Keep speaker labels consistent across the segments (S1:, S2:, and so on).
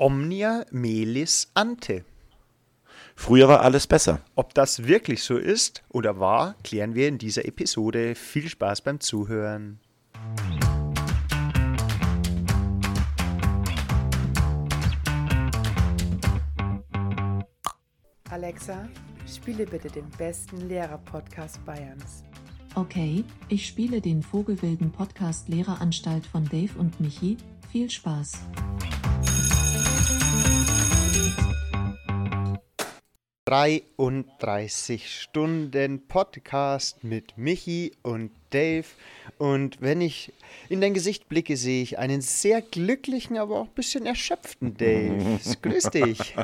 S1: Omnia melis ante.
S2: Früher war alles besser.
S1: Ob das wirklich so ist oder war, klären wir in dieser Episode. Viel Spaß beim Zuhören.
S3: Alexa, spiele bitte den besten Lehrer-Podcast Bayerns.
S4: Okay, ich spiele den Vogelwilden Podcast Lehreranstalt von Dave und Michi. Viel Spaß.
S1: 33 Stunden Podcast mit Michi und Dave. Und wenn ich in dein Gesicht blicke, sehe ich einen sehr glücklichen, aber auch ein bisschen erschöpften Dave. Grüß dich.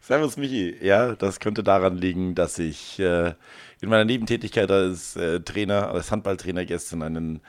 S2: Servus Michi. Ja, das könnte daran liegen, dass ich äh, in meiner Nebentätigkeit als äh, Trainer, als Handballtrainer gestern einen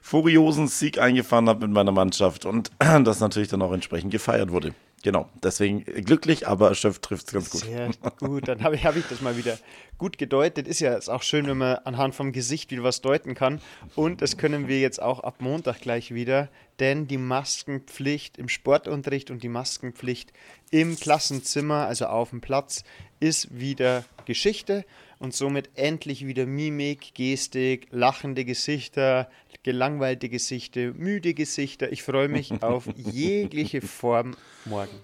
S2: furiosen Sieg eingefahren habe mit meiner Mannschaft und das natürlich dann auch entsprechend gefeiert wurde. Genau, deswegen glücklich, aber erschöpft trifft es ganz gut.
S1: Sehr gut, dann habe ich, hab ich das mal wieder gut gedeutet. Ist ja ist auch schön, wenn man anhand vom Gesicht wieder was deuten kann. Und das können wir jetzt auch ab Montag gleich wieder, denn die Maskenpflicht im Sportunterricht und die Maskenpflicht im Klassenzimmer, also auf dem Platz, ist wieder Geschichte und somit endlich wieder Mimik, Gestik, lachende Gesichter, gelangweilte Gesichter, müde Gesichter. Ich freue mich auf jegliche Form morgen.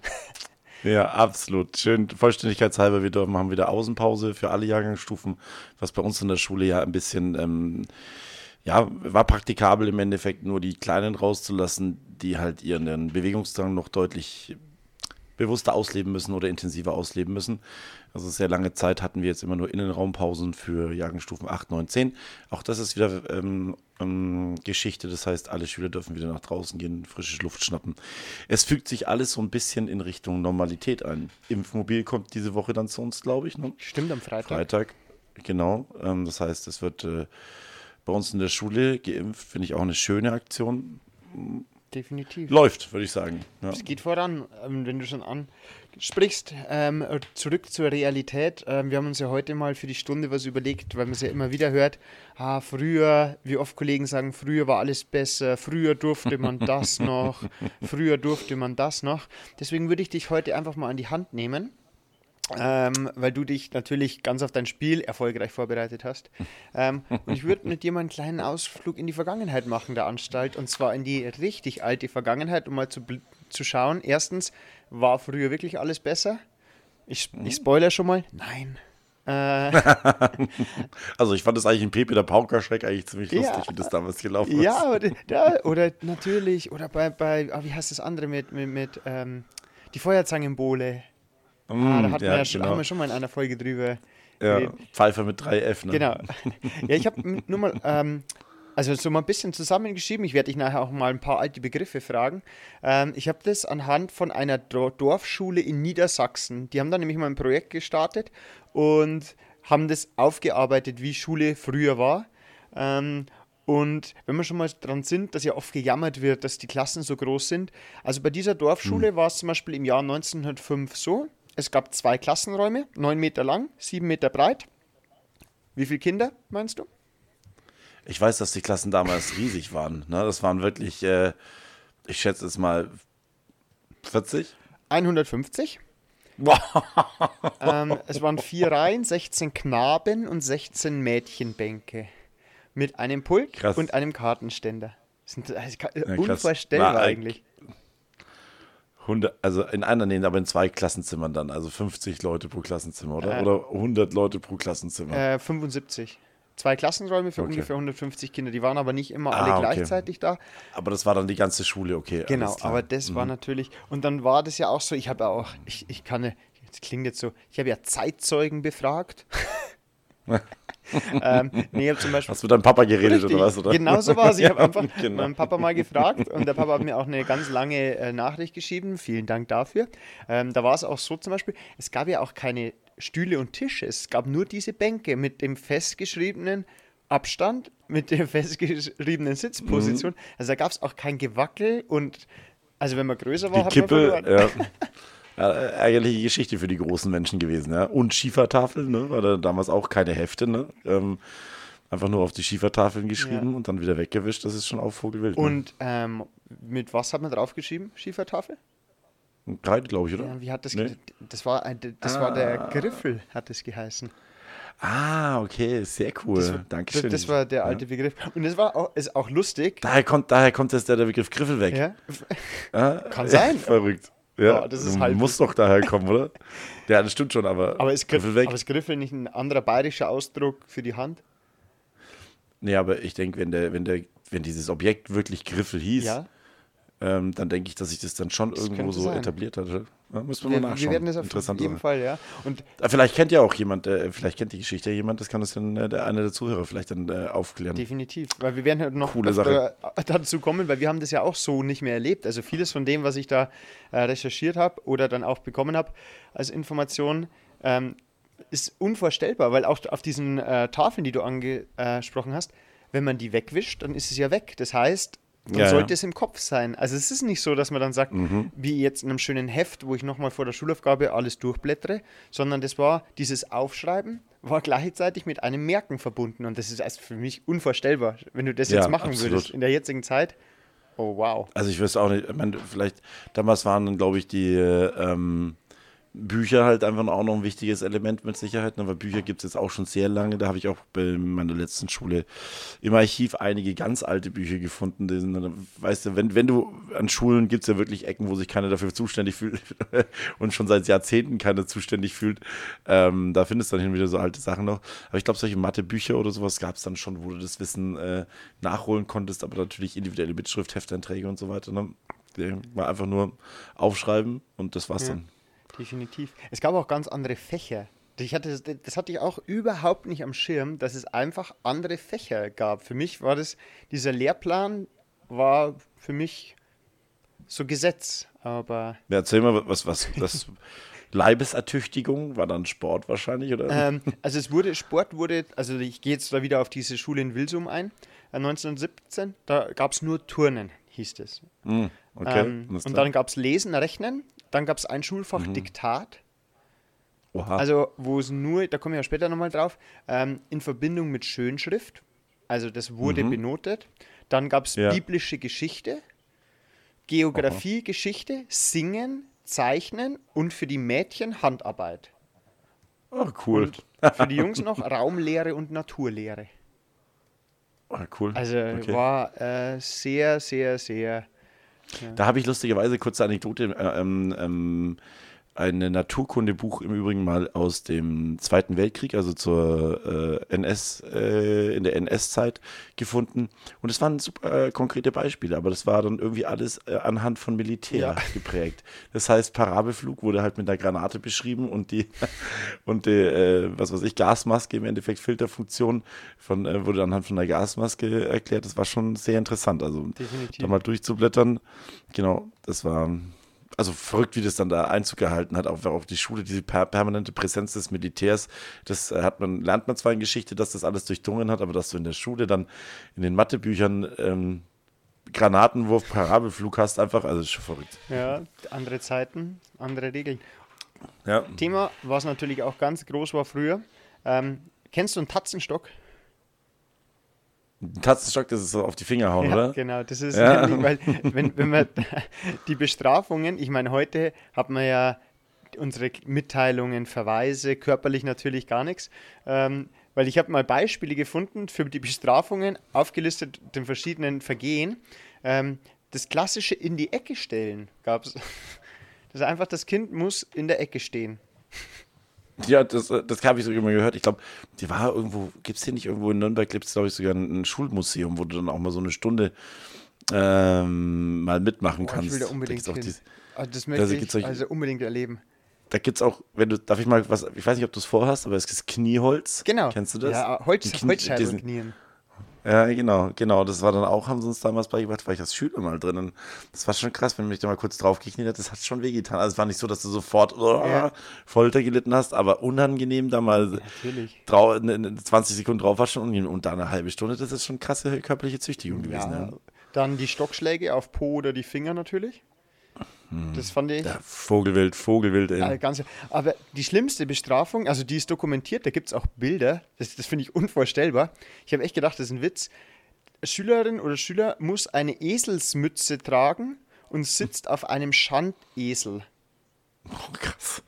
S2: Ja, absolut. Schön, vollständigkeitshalber, wir dürfen, haben wieder Außenpause für alle Jahrgangsstufen, was bei uns in der Schule ja ein bisschen, ähm, ja, war praktikabel im Endeffekt, nur die Kleinen rauszulassen, die halt ihren Bewegungsdrang noch deutlich bewusster ausleben müssen oder intensiver ausleben müssen. Also sehr lange Zeit hatten wir jetzt immer nur Innenraumpausen für Jahrgangsstufen 8, 9, 10. Auch das ist wieder ähm, ähm, Geschichte. Das heißt, alle Schüler dürfen wieder nach draußen gehen, frische Luft schnappen. Es fügt sich alles so ein bisschen in Richtung Normalität ein. Impfmobil kommt diese Woche dann zu uns, glaube ich. Ne?
S1: Stimmt, am Freitag.
S2: Freitag, genau. Ähm, das heißt, es wird äh, bei uns in der Schule geimpft. Finde ich auch eine schöne Aktion
S1: definitiv.
S2: Läuft, würde ich sagen.
S1: Ja. Es geht voran, ähm, wenn du schon ansprichst. Ähm, zurück zur Realität. Ähm, wir haben uns ja heute mal für die Stunde was überlegt, weil man es ja immer wieder hört. Ah, früher, wie oft Kollegen sagen, früher war alles besser, früher durfte man das noch, früher durfte man das noch. Deswegen würde ich dich heute einfach mal an die Hand nehmen ähm, weil du dich natürlich ganz auf dein Spiel erfolgreich vorbereitet hast. Ähm, und ich würde mit dir mal einen kleinen Ausflug in die Vergangenheit machen der Anstalt und zwar in die richtig alte Vergangenheit, um mal zu, zu schauen. Erstens, war früher wirklich alles besser? Ich, ich spoiler schon mal. Nein.
S2: Äh, also ich fand das eigentlich in Pepe der Paukerschreck eigentlich ziemlich lustig, ja, wie das damals gelaufen ist.
S1: Ja, oder, da, oder natürlich, oder bei, bei oh, wie heißt das andere mit, mit, mit ähm, die Feuerzangenbowle. Mm, ah, da hatten ja, wir, genau. haben wir schon mal in einer Folge drüber.
S2: Ja, Pfeife mit 3F, ne?
S1: Genau. Ja, ich habe nur mal, ähm, also so mal ein bisschen zusammengeschrieben. Ich werde dich nachher auch mal ein paar alte Begriffe fragen. Ähm, ich habe das anhand von einer Dorfschule in Niedersachsen. Die haben da nämlich mal ein Projekt gestartet und haben das aufgearbeitet, wie Schule früher war. Ähm, und wenn wir schon mal dran sind, dass ja oft gejammert wird, dass die Klassen so groß sind. Also bei dieser Dorfschule hm. war es zum Beispiel im Jahr 1905 so, es gab zwei Klassenräume, neun Meter lang, sieben Meter breit. Wie viele Kinder meinst du?
S2: Ich weiß, dass die Klassen damals riesig waren. Ne? Das waren wirklich, äh, ich schätze es mal 40?
S1: 150. ähm, es waren vier Reihen, 16 Knaben und 16 Mädchenbänke. Mit einem Pult krass. und einem Kartenständer. Das ist ja, unvorstellbar eigentlich.
S2: 100, also in einer, nee, aber in zwei Klassenzimmern dann, also 50 Leute pro Klassenzimmer, oder? Äh, oder 100 Leute pro Klassenzimmer?
S1: Äh, 75. Zwei Klassenräume für okay. ungefähr 150 Kinder. Die waren aber nicht immer alle ah, okay. gleichzeitig da.
S2: Aber das war dann die ganze Schule, okay.
S1: Genau, aber das mhm. war natürlich. Und dann war das ja auch so, ich habe auch, ich, ich kann, das klingt jetzt so, ich habe ja Zeitzeugen befragt.
S2: ähm, nee, zum Beispiel, Hast du mit deinem Papa geredet richtig, oder was? Oder?
S1: Genau so war es. Ich habe einfach genau. meinen Papa mal gefragt und der Papa hat mir auch eine ganz lange äh, Nachricht geschrieben. Vielen Dank dafür. Ähm, da war es auch so zum Beispiel, es gab ja auch keine Stühle und Tische. Es gab nur diese Bänke mit dem festgeschriebenen Abstand, mit der festgeschriebenen Sitzposition. Mhm. Also da gab es auch kein Gewackel und also wenn man größer war,
S2: Die hat Kippe, man verloren. Ja. Ja, ärgerliche Geschichte für die großen Menschen gewesen. Ja. Und Schiefertafeln, ne? war da damals auch keine Hefte. Ne? Ähm, einfach nur auf die Schiefertafeln geschrieben ja. und dann wieder weggewischt. Das ist schon auch Vogelwild.
S1: Ne? Und ähm, mit was hat man draufgeschrieben, Schiefertafel?
S2: Kreide, glaube ich, oder?
S1: Ja, wie hat das
S2: Nee?
S1: Das war, ein, das war der Griffel, hat es geheißen.
S2: Ah, okay, sehr cool.
S1: Das, war-
S2: Dankeschön.
S1: Das war der alte Begriff. Und es war auch, ist auch lustig.
S2: Daher kommt, daher kommt jetzt der, der Begriff Griffel weg.
S1: Ja,
S2: Ah,
S1: Kann sein.
S2: Verrückt. Ja,
S1: Ja, das ist halt-
S2: muss doch daher kommen, oder? Ja, das stimmt schon, aber,
S1: aber ist,
S2: weg.
S1: aber ist Griffel nicht ein anderer bayerischer Ausdruck für die Hand?
S2: nee, aber ich denke, wenn der, wenn der, wenn dieses Objekt wirklich Griffel hieß,
S1: Ja.
S2: Ähm, dann denke ich, dass sich das dann schon irgendwo
S1: könnte
S2: so
S1: sein.
S2: etabliert hat. oder? Ja, müssen wir
S1: Wir,
S2: mal
S1: wir
S2: nachschauen.
S1: werden das auf
S2: Interessant.
S1: jeden Fall, ja. Und
S2: Ah, Vielleicht kennt ja auch jemand, äh, vielleicht kennt die Geschichte ja jemand, das kann uns dann äh, der eine der Zuhörer vielleicht dann äh, aufklären.
S1: definitiv, weil wir werden halt noch
S2: Coole
S1: öfter dazu kommen, weil wir haben das ja auch so nicht mehr erlebt. Also vieles von dem, was ich da äh, recherchiert habe oder dann auch bekommen habe als Information, ähm, ist unvorstellbar, weil auch auf diesen äh, Tafeln, die du angesprochen hast, wenn man die wegwischt, dann ist es ja weg. Das heißt, dann
S2: Ja, ja.
S1: sollte es im Kopf sein. Also es ist nicht so, dass man dann sagt,
S2: Mhm.
S1: wie jetzt in einem schönen Heft, wo ich nochmal vor der Schulaufgabe alles durchblättere, sondern das war dieses Aufschreiben, war gleichzeitig mit einem Merken verbunden. Und das ist also für mich unvorstellbar, wenn du das
S2: Ja,
S1: jetzt machen
S2: absolut.
S1: würdest in der jetzigen Zeit. Oh wow.
S2: Also ich weiß auch nicht, ich meine, vielleicht, damals waren dann, glaube ich, die äh, ähm, Bücher halt einfach auch noch ein wichtiges Element mit Sicherheit, ne, weil Bücher gibt es jetzt auch schon sehr lange. Da habe ich auch bei meiner letzten Schule im Archiv einige ganz alte Bücher gefunden. Dann- weißt du, wenn, wenn du an Schulen gibt es ja wirklich Ecken, wo sich keiner dafür zuständig fühlt und schon seit Jahrzehnten keiner zuständig fühlt. Ähm, da findest du dann hin wieder so alte Sachen noch. Aber ich glaube, solche Mathebücher oder sowas gab es dann schon, wo du das Wissen äh, nachholen konntest, aber natürlich individuelle Mitschrift, Hefteinträge und so weiter. Ne? War einfach nur aufschreiben und das war's
S1: Ja.
S2: dann.
S1: Definitiv. Es gab auch ganz andere Fächer. Ich hatte, das- hatte ich auch überhaupt nicht am Schirm, dass es einfach andere Fächer gab. Für mich war das, dieser Lehrplan war für mich so Gesetz. Aber
S2: Ja, erzähl mal, was, was, das Leibesertüchtigung war dann Sport wahrscheinlich, oder?
S1: ähm, also es wurde, Sport wurde, also ich gehe jetzt da wieder auf diese Schule in Wilsum ein, äh, 1917, da gab es nur Turnen, hieß es.
S2: Hm, okay.
S1: ähm, und dann gab es Lesen, Rechnen, dann gab es ein Schulfach Diktat.
S2: Oha.
S1: Also, wo es nur, da kommen wir ja später nochmal drauf, ähm, in Verbindung mit Schönschrift. Also, das wurde benotet. Dann gab es
S2: Ja.
S1: biblische Geschichte, Geografie, Geschichte, Singen, Zeichnen und für die Mädchen Handarbeit.
S2: oh, cool.
S1: Und für die Jungs noch Raumlehre und Naturlehre.
S2: Oh, cool.
S1: Also,
S2: Okay.
S1: war äh, sehr, sehr, sehr.
S2: Da habe ich lustigerweise kurze Anekdote. Äh, ähm, ähm, ein Naturkundebuch im Übrigen mal aus dem Zweiten Weltkrieg, also zur äh, NS, äh, in der NS-Zeit gefunden. Und es waren super äh, konkrete Beispiele, aber das war dann irgendwie alles äh, anhand von Militär
S1: Ja.
S2: geprägt. Das heißt, Parabelflug wurde halt mit einer Granate beschrieben und die, und die äh, was weiß ich, Gasmaske im Endeffekt Filterfunktion von, äh, wurde anhand von einer Gasmaske erklärt. Das war schon sehr interessant. Also
S1: Definitiv.
S2: da mal durchzublättern. Genau, das war also verrückt, wie das dann da Einzug gehalten hat, auch auf die Schule, diese per permanente Präsenz des Militärs. Das äh, hat man, lernt man zwar in Geschichte, dass das alles durchdrungen hat, aber dass du in der Schule dann in den Mathebüchern ähm, Granatenwurf, Parabelflug hast, einfach, also ist schon verrückt.
S1: Ja, andere Zeiten, andere Regeln.
S2: Ja,
S1: Thema, was natürlich auch ganz groß war früher. Ähm, kennst du einen Tatzenstock?
S2: Ein Tatzenstock, das ist so auf die Finger hauen,
S1: Ja,
S2: oder?
S1: genau. Das ist
S2: Ja.
S1: nämlich, weil, wenn, wenn man die Bestrafungen, ich meine, heute hat man ja unsere Mitteilungen, Verweise, körperlich natürlich gar nichts. Ähm, weil ich habe mal Beispiele gefunden für die Bestrafungen, aufgelistet den verschiedenen Vergehen. Ähm, das klassische in die Ecke stellen gab es. Das ist einfach, das Kind muss in der Ecke stehen.
S2: Ja, das, äh, das habe ich sogar mal gehört. Ich glaube, die war irgendwo, gibt es hier nicht irgendwo in Nürnberg, gibt es glaube ich sogar ein, ein Schulmuseum, wo du dann auch mal so eine Stunde ähm, mal mitmachen
S1: Boah,
S2: kannst.
S1: ich will da unbedingt
S2: auch
S1: hin.
S2: dies-
S1: Ah, das
S2: Also
S1: möchte
S2: gibt's
S1: ich also unbedingt erleben.
S2: Da gibt es auch, wenn du, darf ich mal was, ich weiß nicht, ob du es vorhast, aber es ist Knieholz.
S1: Genau.
S2: Kennst du das?
S1: Ja, Holz,
S2: Knie-
S1: Holzscheibe
S2: diesen-
S1: und Knien.
S2: Ja, genau, genau. Das war dann auch, haben sie uns damals beigebracht, war ich als Schüler mal drin. Und das war schon krass, wenn du mich da mal kurz drauf gekniet hat, das hat schon wehgetan. Also es war nicht so, dass du sofort oh,
S1: Ja.
S2: Folter gelitten hast, aber unangenehm da mal drau ne, ne, 20 Sekunden drauf war schon unangenehm. Und da eine halbe Stunde, das ist schon krasse körperliche Züchtigung gewesen.
S1: Ja.
S2: Ja.
S1: Dann die Stockschläge auf Po oder die Finger natürlich. Das fand ich
S2: Ja, Vogelwild, Vogelwild, ey.
S1: äh, ganz. Aber die schlimmste Bestrafung, also die ist dokumentiert, da gibt es auch Bilder, das, das finde ich unvorstellbar. Ich habe echt gedacht, das ist ein Witz. Schülerin oder Schüler muss eine Eselsmütze tragen und sitzt auf einem Schandesel.
S2: Oh, krass.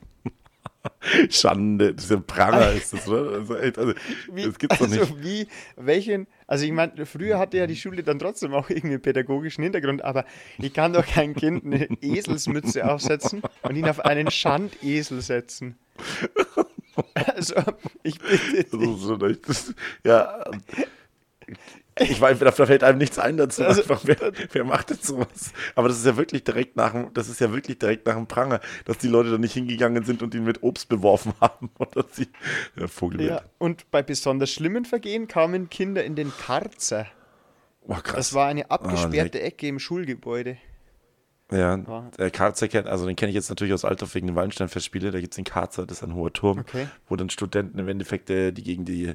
S2: Schande, diese Pranger ist das, oder? Also, also,
S1: Wie,
S2: das gibt's doch
S1: also
S2: nicht.
S1: wie, welchen, also ich meine, früher hatte ja die Schule dann trotzdem auch irgendwie einen pädagogischen Hintergrund, aber ich kann doch kein Kind eine Eselsmütze aufsetzen und ihn auf einen Schandesel setzen. Also, ich bitte
S2: Das
S1: dich.
S2: ist so echt, das, ja. Ich weiß, da fällt einem nichts ein dazu.
S1: Also-
S2: einfach, wer, wer macht denn sowas? Aber das ist ja wirklich direkt nach dem, das ist ja wirklich direkt nach dem Pranger, dass die Leute da nicht hingegangen sind und ihn mit Obst beworfen haben. Oder sie. Ja, Vogelwild.
S1: Ja, und bei besonders schlimmen Vergehen kamen Kinder in den Karzer.
S2: Oh, krass.
S1: Das war eine abgesperrte
S2: leck.
S1: Ecke im Schulgebäude.
S2: Ja, der Karzer kennt, also den kenne ich jetzt natürlich aus Alter wegen den Wallenstein-Festspiele. Da gibt es den Karzer, das ist ein hoher Turm,
S1: Okay.
S2: wo dann Studenten im Endeffekt, äh, die gegen die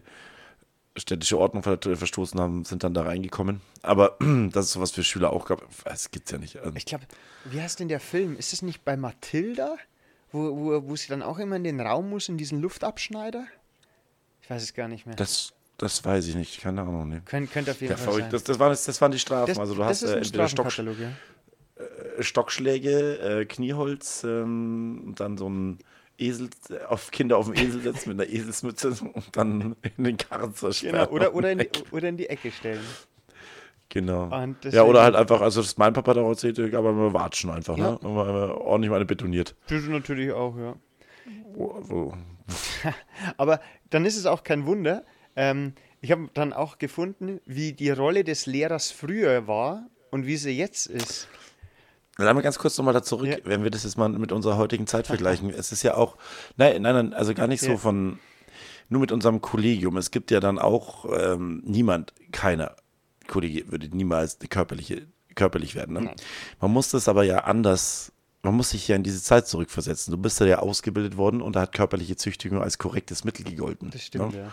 S2: städtische Ordnung ver verstoßen haben, sind dann da reingekommen. Aber dass es sowas für Schüler auch gab, das gibt's ja nicht. Also,
S1: Ich glaube, wie heißt denn der Film? Ist es nicht bei Mathilda, wo, wo, wo sie dann auch immer in den Raum muss, in diesen Luftabschneider? Ich weiß es gar nicht mehr.
S2: das, das weiß ich nicht, keine Ahnung. Nee.
S1: Könnt, könnte auf jeden
S2: Ja,
S1: Fall sein.
S2: Das, das, waren, das waren die Strafen.
S1: Das-
S2: also du
S1: das
S2: hast
S1: ist
S2: äh, entweder Stock,
S1: ja.
S2: Stockschläge, äh, Knieholz ähm, und dann so ein Esel, auf Kinder auf dem Esel setzen mit einer Eselsmütze und dann in den Karren zersperren.
S1: Genau, oder, oder, in die, oder in die Ecke stellen.
S2: Genau.
S1: Und
S2: Ja, oder halt einfach, also das ist mein Papa da erzählt, aber immer watschen einfach,
S1: Ja.
S2: ne? Immer, immer ordentlich mal eine betoniert.
S1: Das natürlich auch, ja.
S2: Wo- wo-
S1: Aber dann ist es auch kein Wunder. Ähm, ich habe dann auch gefunden, wie die Rolle des Lehrers früher war und wie sie jetzt ist.
S2: Dann mal ganz kurz nochmal da zurück,
S1: Ja.
S2: wenn wir das jetzt mal mit unserer heutigen Zeit vergleichen. es ist ja auch, nein, nein, nein, also gar nicht so von, nur mit unserem Kollegium. Es gibt ja dann auch ähm, niemand, keiner Kollege würde niemals körperliche, körperlich werden. Ne? Man muss das aber ja anders, man muss sich ja in diese Zeit zurückversetzen. Du bist ja, ja ausgebildet worden und da hat körperliche Züchtigung als korrektes Mittel gegolten.
S1: Das stimmt,
S2: ne?
S1: ja.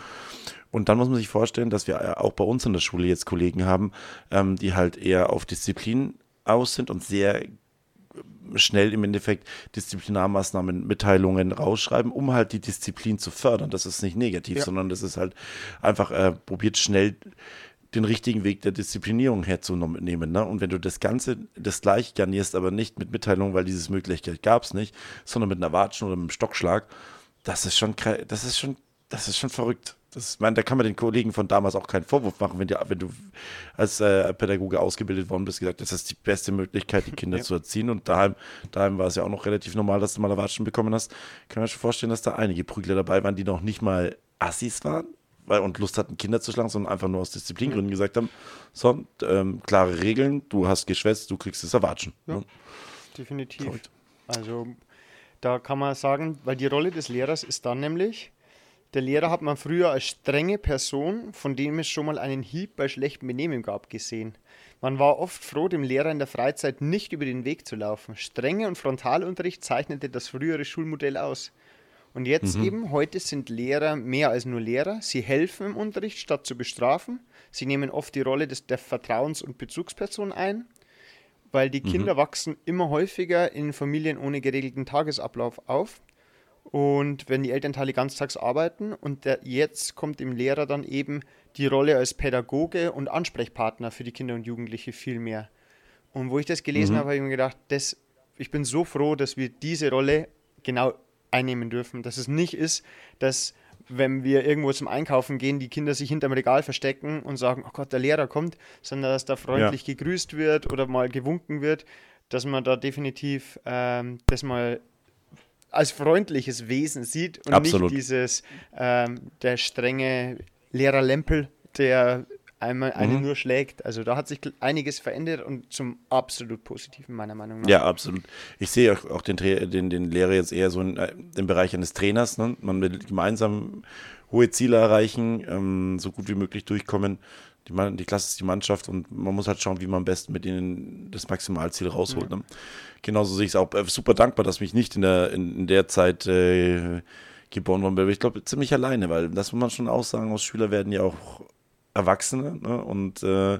S2: Und dann muss man sich vorstellen, dass wir ja auch bei uns in der Schule jetzt Kollegen haben, ähm, die halt eher auf Disziplin aus sind und sehr schnell im Endeffekt Disziplinarmaßnahmen, Mitteilungen rausschreiben, um halt die Disziplin zu fördern. Das ist nicht negativ,
S1: Ja.
S2: sondern das ist halt einfach, äh, probiert schnell den richtigen Weg der Disziplinierung herzunehmen. Ne? Und wenn du das Ganze, das gleich garnierst, aber nicht mit Mitteilung, weil dieses Möglichkeit gab es nicht, sondern mit einer Watschen oder mit einem Stockschlag, das ist schon, das ist schon, das ist schon verrückt. Das, ich meine, da kann man den Kollegen von damals auch keinen Vorwurf machen, wenn, die, wenn du als äh, Pädagoge ausgebildet worden bist, gesagt, das ist die beste Möglichkeit, die Kinder
S1: Ja.
S2: zu erziehen. Und daheim, daheim war es ja auch noch relativ normal, dass du mal Watschen bekommen hast. Kann man schon vorstellen, dass da einige Prügler dabei waren, die noch nicht mal Assis waren weil, und Lust hatten, Kinder zu schlagen, sondern einfach nur aus Disziplingründen gesagt haben, so, ähm, klare Regeln, du hast geschwätzt, du kriegst es erwatschen.
S1: Ja.
S2: Ne?
S1: Definitiv.
S2: Verrückt.
S1: Also da kann man sagen, weil die Rolle des Lehrers ist dann nämlich, der Lehrer hat man früher als strenge Person, von dem es schon mal einen Hieb bei schlechtem Benehmen gab, gesehen. Man war oft froh, dem Lehrer in der Freizeit nicht über den Weg zu laufen. Strenge und Frontalunterricht zeichnete das frühere Schulmodell aus. Und jetzt eben, heute sind Lehrer mehr als nur Lehrer. Sie helfen im Unterricht, statt zu bestrafen. Sie nehmen oft die Rolle des, der Vertrauens- und Bezugsperson ein weil die Kinder wachsen immer häufiger in Familien ohne geregelten Tagesablauf auf. Und wenn die Elternteile ganztags arbeiten und der, jetzt kommt dem Lehrer dann eben die Rolle als Pädagoge und Ansprechpartner für die Kinder und Jugendliche viel mehr. Und wo ich das gelesen habe, habe ich mir gedacht, das, ich bin so froh, dass wir diese Rolle genau einnehmen dürfen. Dass es nicht ist, dass wenn wir irgendwo zum Einkaufen gehen, die Kinder sich hinterm Regal verstecken und sagen, oh Gott, der Lehrer kommt, sondern dass da freundlich gegrüßt wird oder mal gewunken wird, dass man da definitiv ähm, das mal als freundliches Wesen sieht und
S2: Absolut.
S1: nicht dieses ähm, der strenge Lehrer Lempel, der einmal einen
S2: Mhm.
S1: nur schlägt. Also da hat sich einiges verändert und zum absolut Positiven meiner Meinung nach.
S2: Ja, absolut. Ich sehe auch, auch den, den, den Lehrer jetzt eher so in, äh, im Bereich eines Trainers. Ne? Man will gemeinsam hohe Ziele erreichen, ähm, so gut wie möglich durchkommen. Die, Mann- die Klasse ist die Mannschaft und man muss halt schauen, wie man am besten mit ihnen das Maximalziel rausholt. Ne? Genauso sehe ich es auch äh, super dankbar, dass mich nicht in der, in, in der Zeit äh, geboren worden bin. Ich glaube, ziemlich alleine, weil das muss man schon auch sagen, aus Schüler werden ja auch Erwachsene ne? und äh,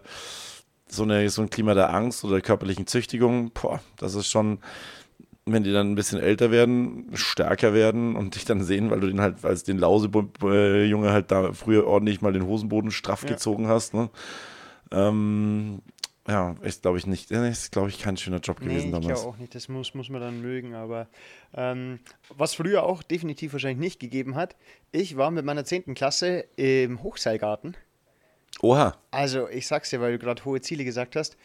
S2: so, eine, so ein Klima der Angst oder der körperlichen Züchtigung, boah, das ist schon, wenn die dann ein bisschen älter werden, stärker werden und dich dann sehen, weil du den halt als den Lausejunge halt da früher ordentlich mal den Hosenboden straff
S1: Ja.
S2: gezogen hast, ne? ähm, Ja, ist glaube ich nicht. Ist glaube ich kein schöner Job gewesen
S1: nee, ich
S2: damals.
S1: glaube auch nicht. Das muss, muss man dann mögen. Aber ähm, was früher auch definitiv wahrscheinlich nicht gegeben hat, ich war mit meiner 10. Klasse im Hochseilgarten.
S2: Oha.
S1: Also, ich sag's dir, weil du gerade hohe Ziele gesagt hast.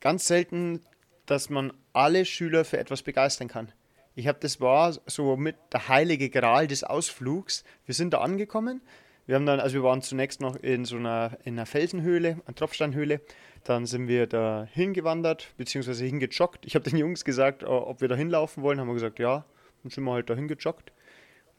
S1: Ganz selten, dass man alle Schüler für etwas begeistern kann. Ich habe, das war so mit der heilige Gral des Ausflugs. Wir sind da angekommen. Wir haben dann, also wir waren zunächst noch in so einer, in einer Felsenhöhle, einer Tropfsteinhöhle. Dann sind wir da hingewandert, beziehungsweise hingejoggt. Ich habe den Jungs gesagt, äh, ob wir da hinlaufen wollen. Haben wir gesagt, ja. Dann sind wir halt da hingejoggt.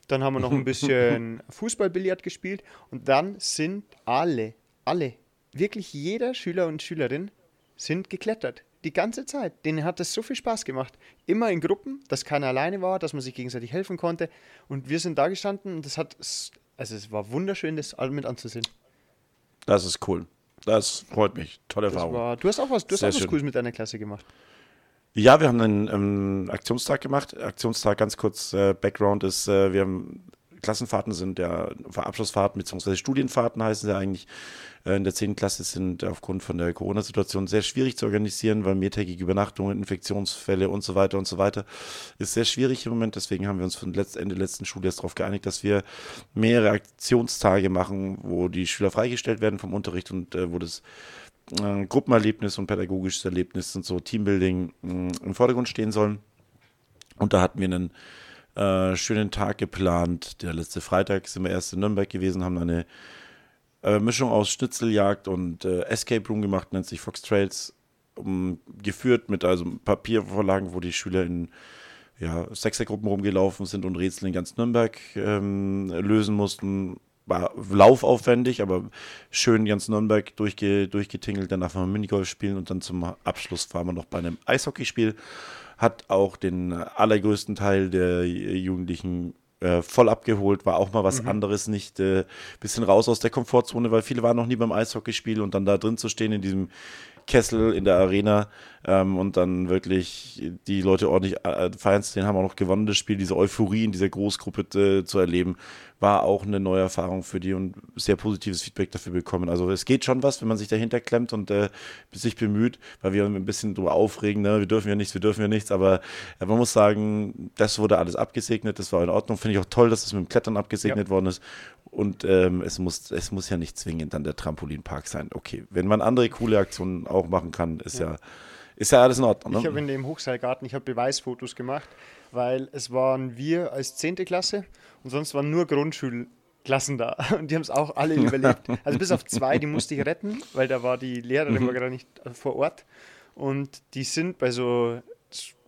S1: Dann haben wir noch ein bisschen Fußballbillard gespielt. Und dann sind alle, alle, wirklich jeder Schüler und Schülerin sind geklettert. Die ganze Zeit. Denen hat das so viel Spaß gemacht. Immer in Gruppen, dass keiner alleine war, dass man sich gegenseitig helfen konnte. Und wir sind da gestanden und das hat, also es war wunderschön, das all mit anzusehen.
S2: Das ist cool. Das freut mich. Tolle Erfahrung.
S1: war, du hast auch was, du hast
S2: Sehr
S1: auch was
S2: schön.
S1: Cooles mit deiner Klasse gemacht.
S2: Ja, wir haben einen ähm, Aktionstag gemacht. Aktionstag, ganz kurz, äh, Background ist, äh, wir haben Klassenfahrten sind ja Abschlussfahrten bzw. Studienfahrten heißen sie eigentlich. Äh, in der 10. Klasse sind aufgrund von der Corona-Situation sehr schwierig zu organisieren, weil mehrtägige Übernachtungen, Infektionsfälle und so weiter und so weiter ist sehr schwierig im Moment. Deswegen haben wir uns von Ende letzten Schuljahres darauf geeinigt, dass wir mehrere Aktionstage machen, wo die Schüler freigestellt werden vom Unterricht und äh, wo das äh, Gruppenerlebnis und pädagogisches Erlebnis und so Teambuilding mh, im Vordergrund stehen sollen. Und da hatten wir einen äh, schönen Tag geplant. Der letzte Freitag sind wir erst in Nürnberg gewesen, haben eine äh, Mischung aus Schnitzeljagd und äh, Escape Room gemacht, nennt sich Fox Trails, um, geführt mit also Papiervorlagen, wo die Schüler in ja, Sechsergruppen rumgelaufen sind und Rätsel in ganz Nürnberg ähm, lösen mussten. War laufaufwendig, aber schön ganz Nürnberg durchge durchgetingelt, dann darf man Minigolf spielen und dann zum Abschluss waren wir noch bei einem Eishockeyspiel. Hat auch den allergrößten Teil der Jugendlichen äh, voll abgeholt, war auch mal was anderes, nicht äh, bisschen raus aus der Komfortzone, weil viele waren noch nie beim Eishockeyspiel und dann da drin zu stehen in diesem Kessel in der Arena ähm, und dann wirklich die Leute ordentlich äh, feiern zu sehen, haben auch noch gewonnen das Spiel, diese Euphorie in dieser Großgruppe äh, zu erleben, war auch eine neue Erfahrung für die und sehr positives Feedback dafür bekommen. Also es geht schon was, wenn man sich dahinter klemmt und äh, sich bemüht, weil wir ein bisschen drüber aufregen, ne? wir dürfen ja nichts, wir dürfen ja nichts, aber äh, man muss sagen, das wurde alles abgesegnet, das war in Ordnung. Finde ich auch toll, dass es mit dem Klettern abgesegnet worden ist. Und ähm, es, muss, es muss ja nicht zwingend dann der Trampolinpark sein. Okay, wenn man andere coole Aktionen auch machen kann, ist ja, ist ja alles in Ordnung.
S1: Ich habe
S2: Ne?
S1: in dem Hochseilgarten, ich habe Beweisfotos gemacht, weil es waren wir als 10. Klasse und sonst waren nur Grundschulklassen da und die haben es auch alle überlebt. Also bis auf zwei, die musste ich retten, weil da war die Lehrerin war gerade nicht vor Ort und die sind bei so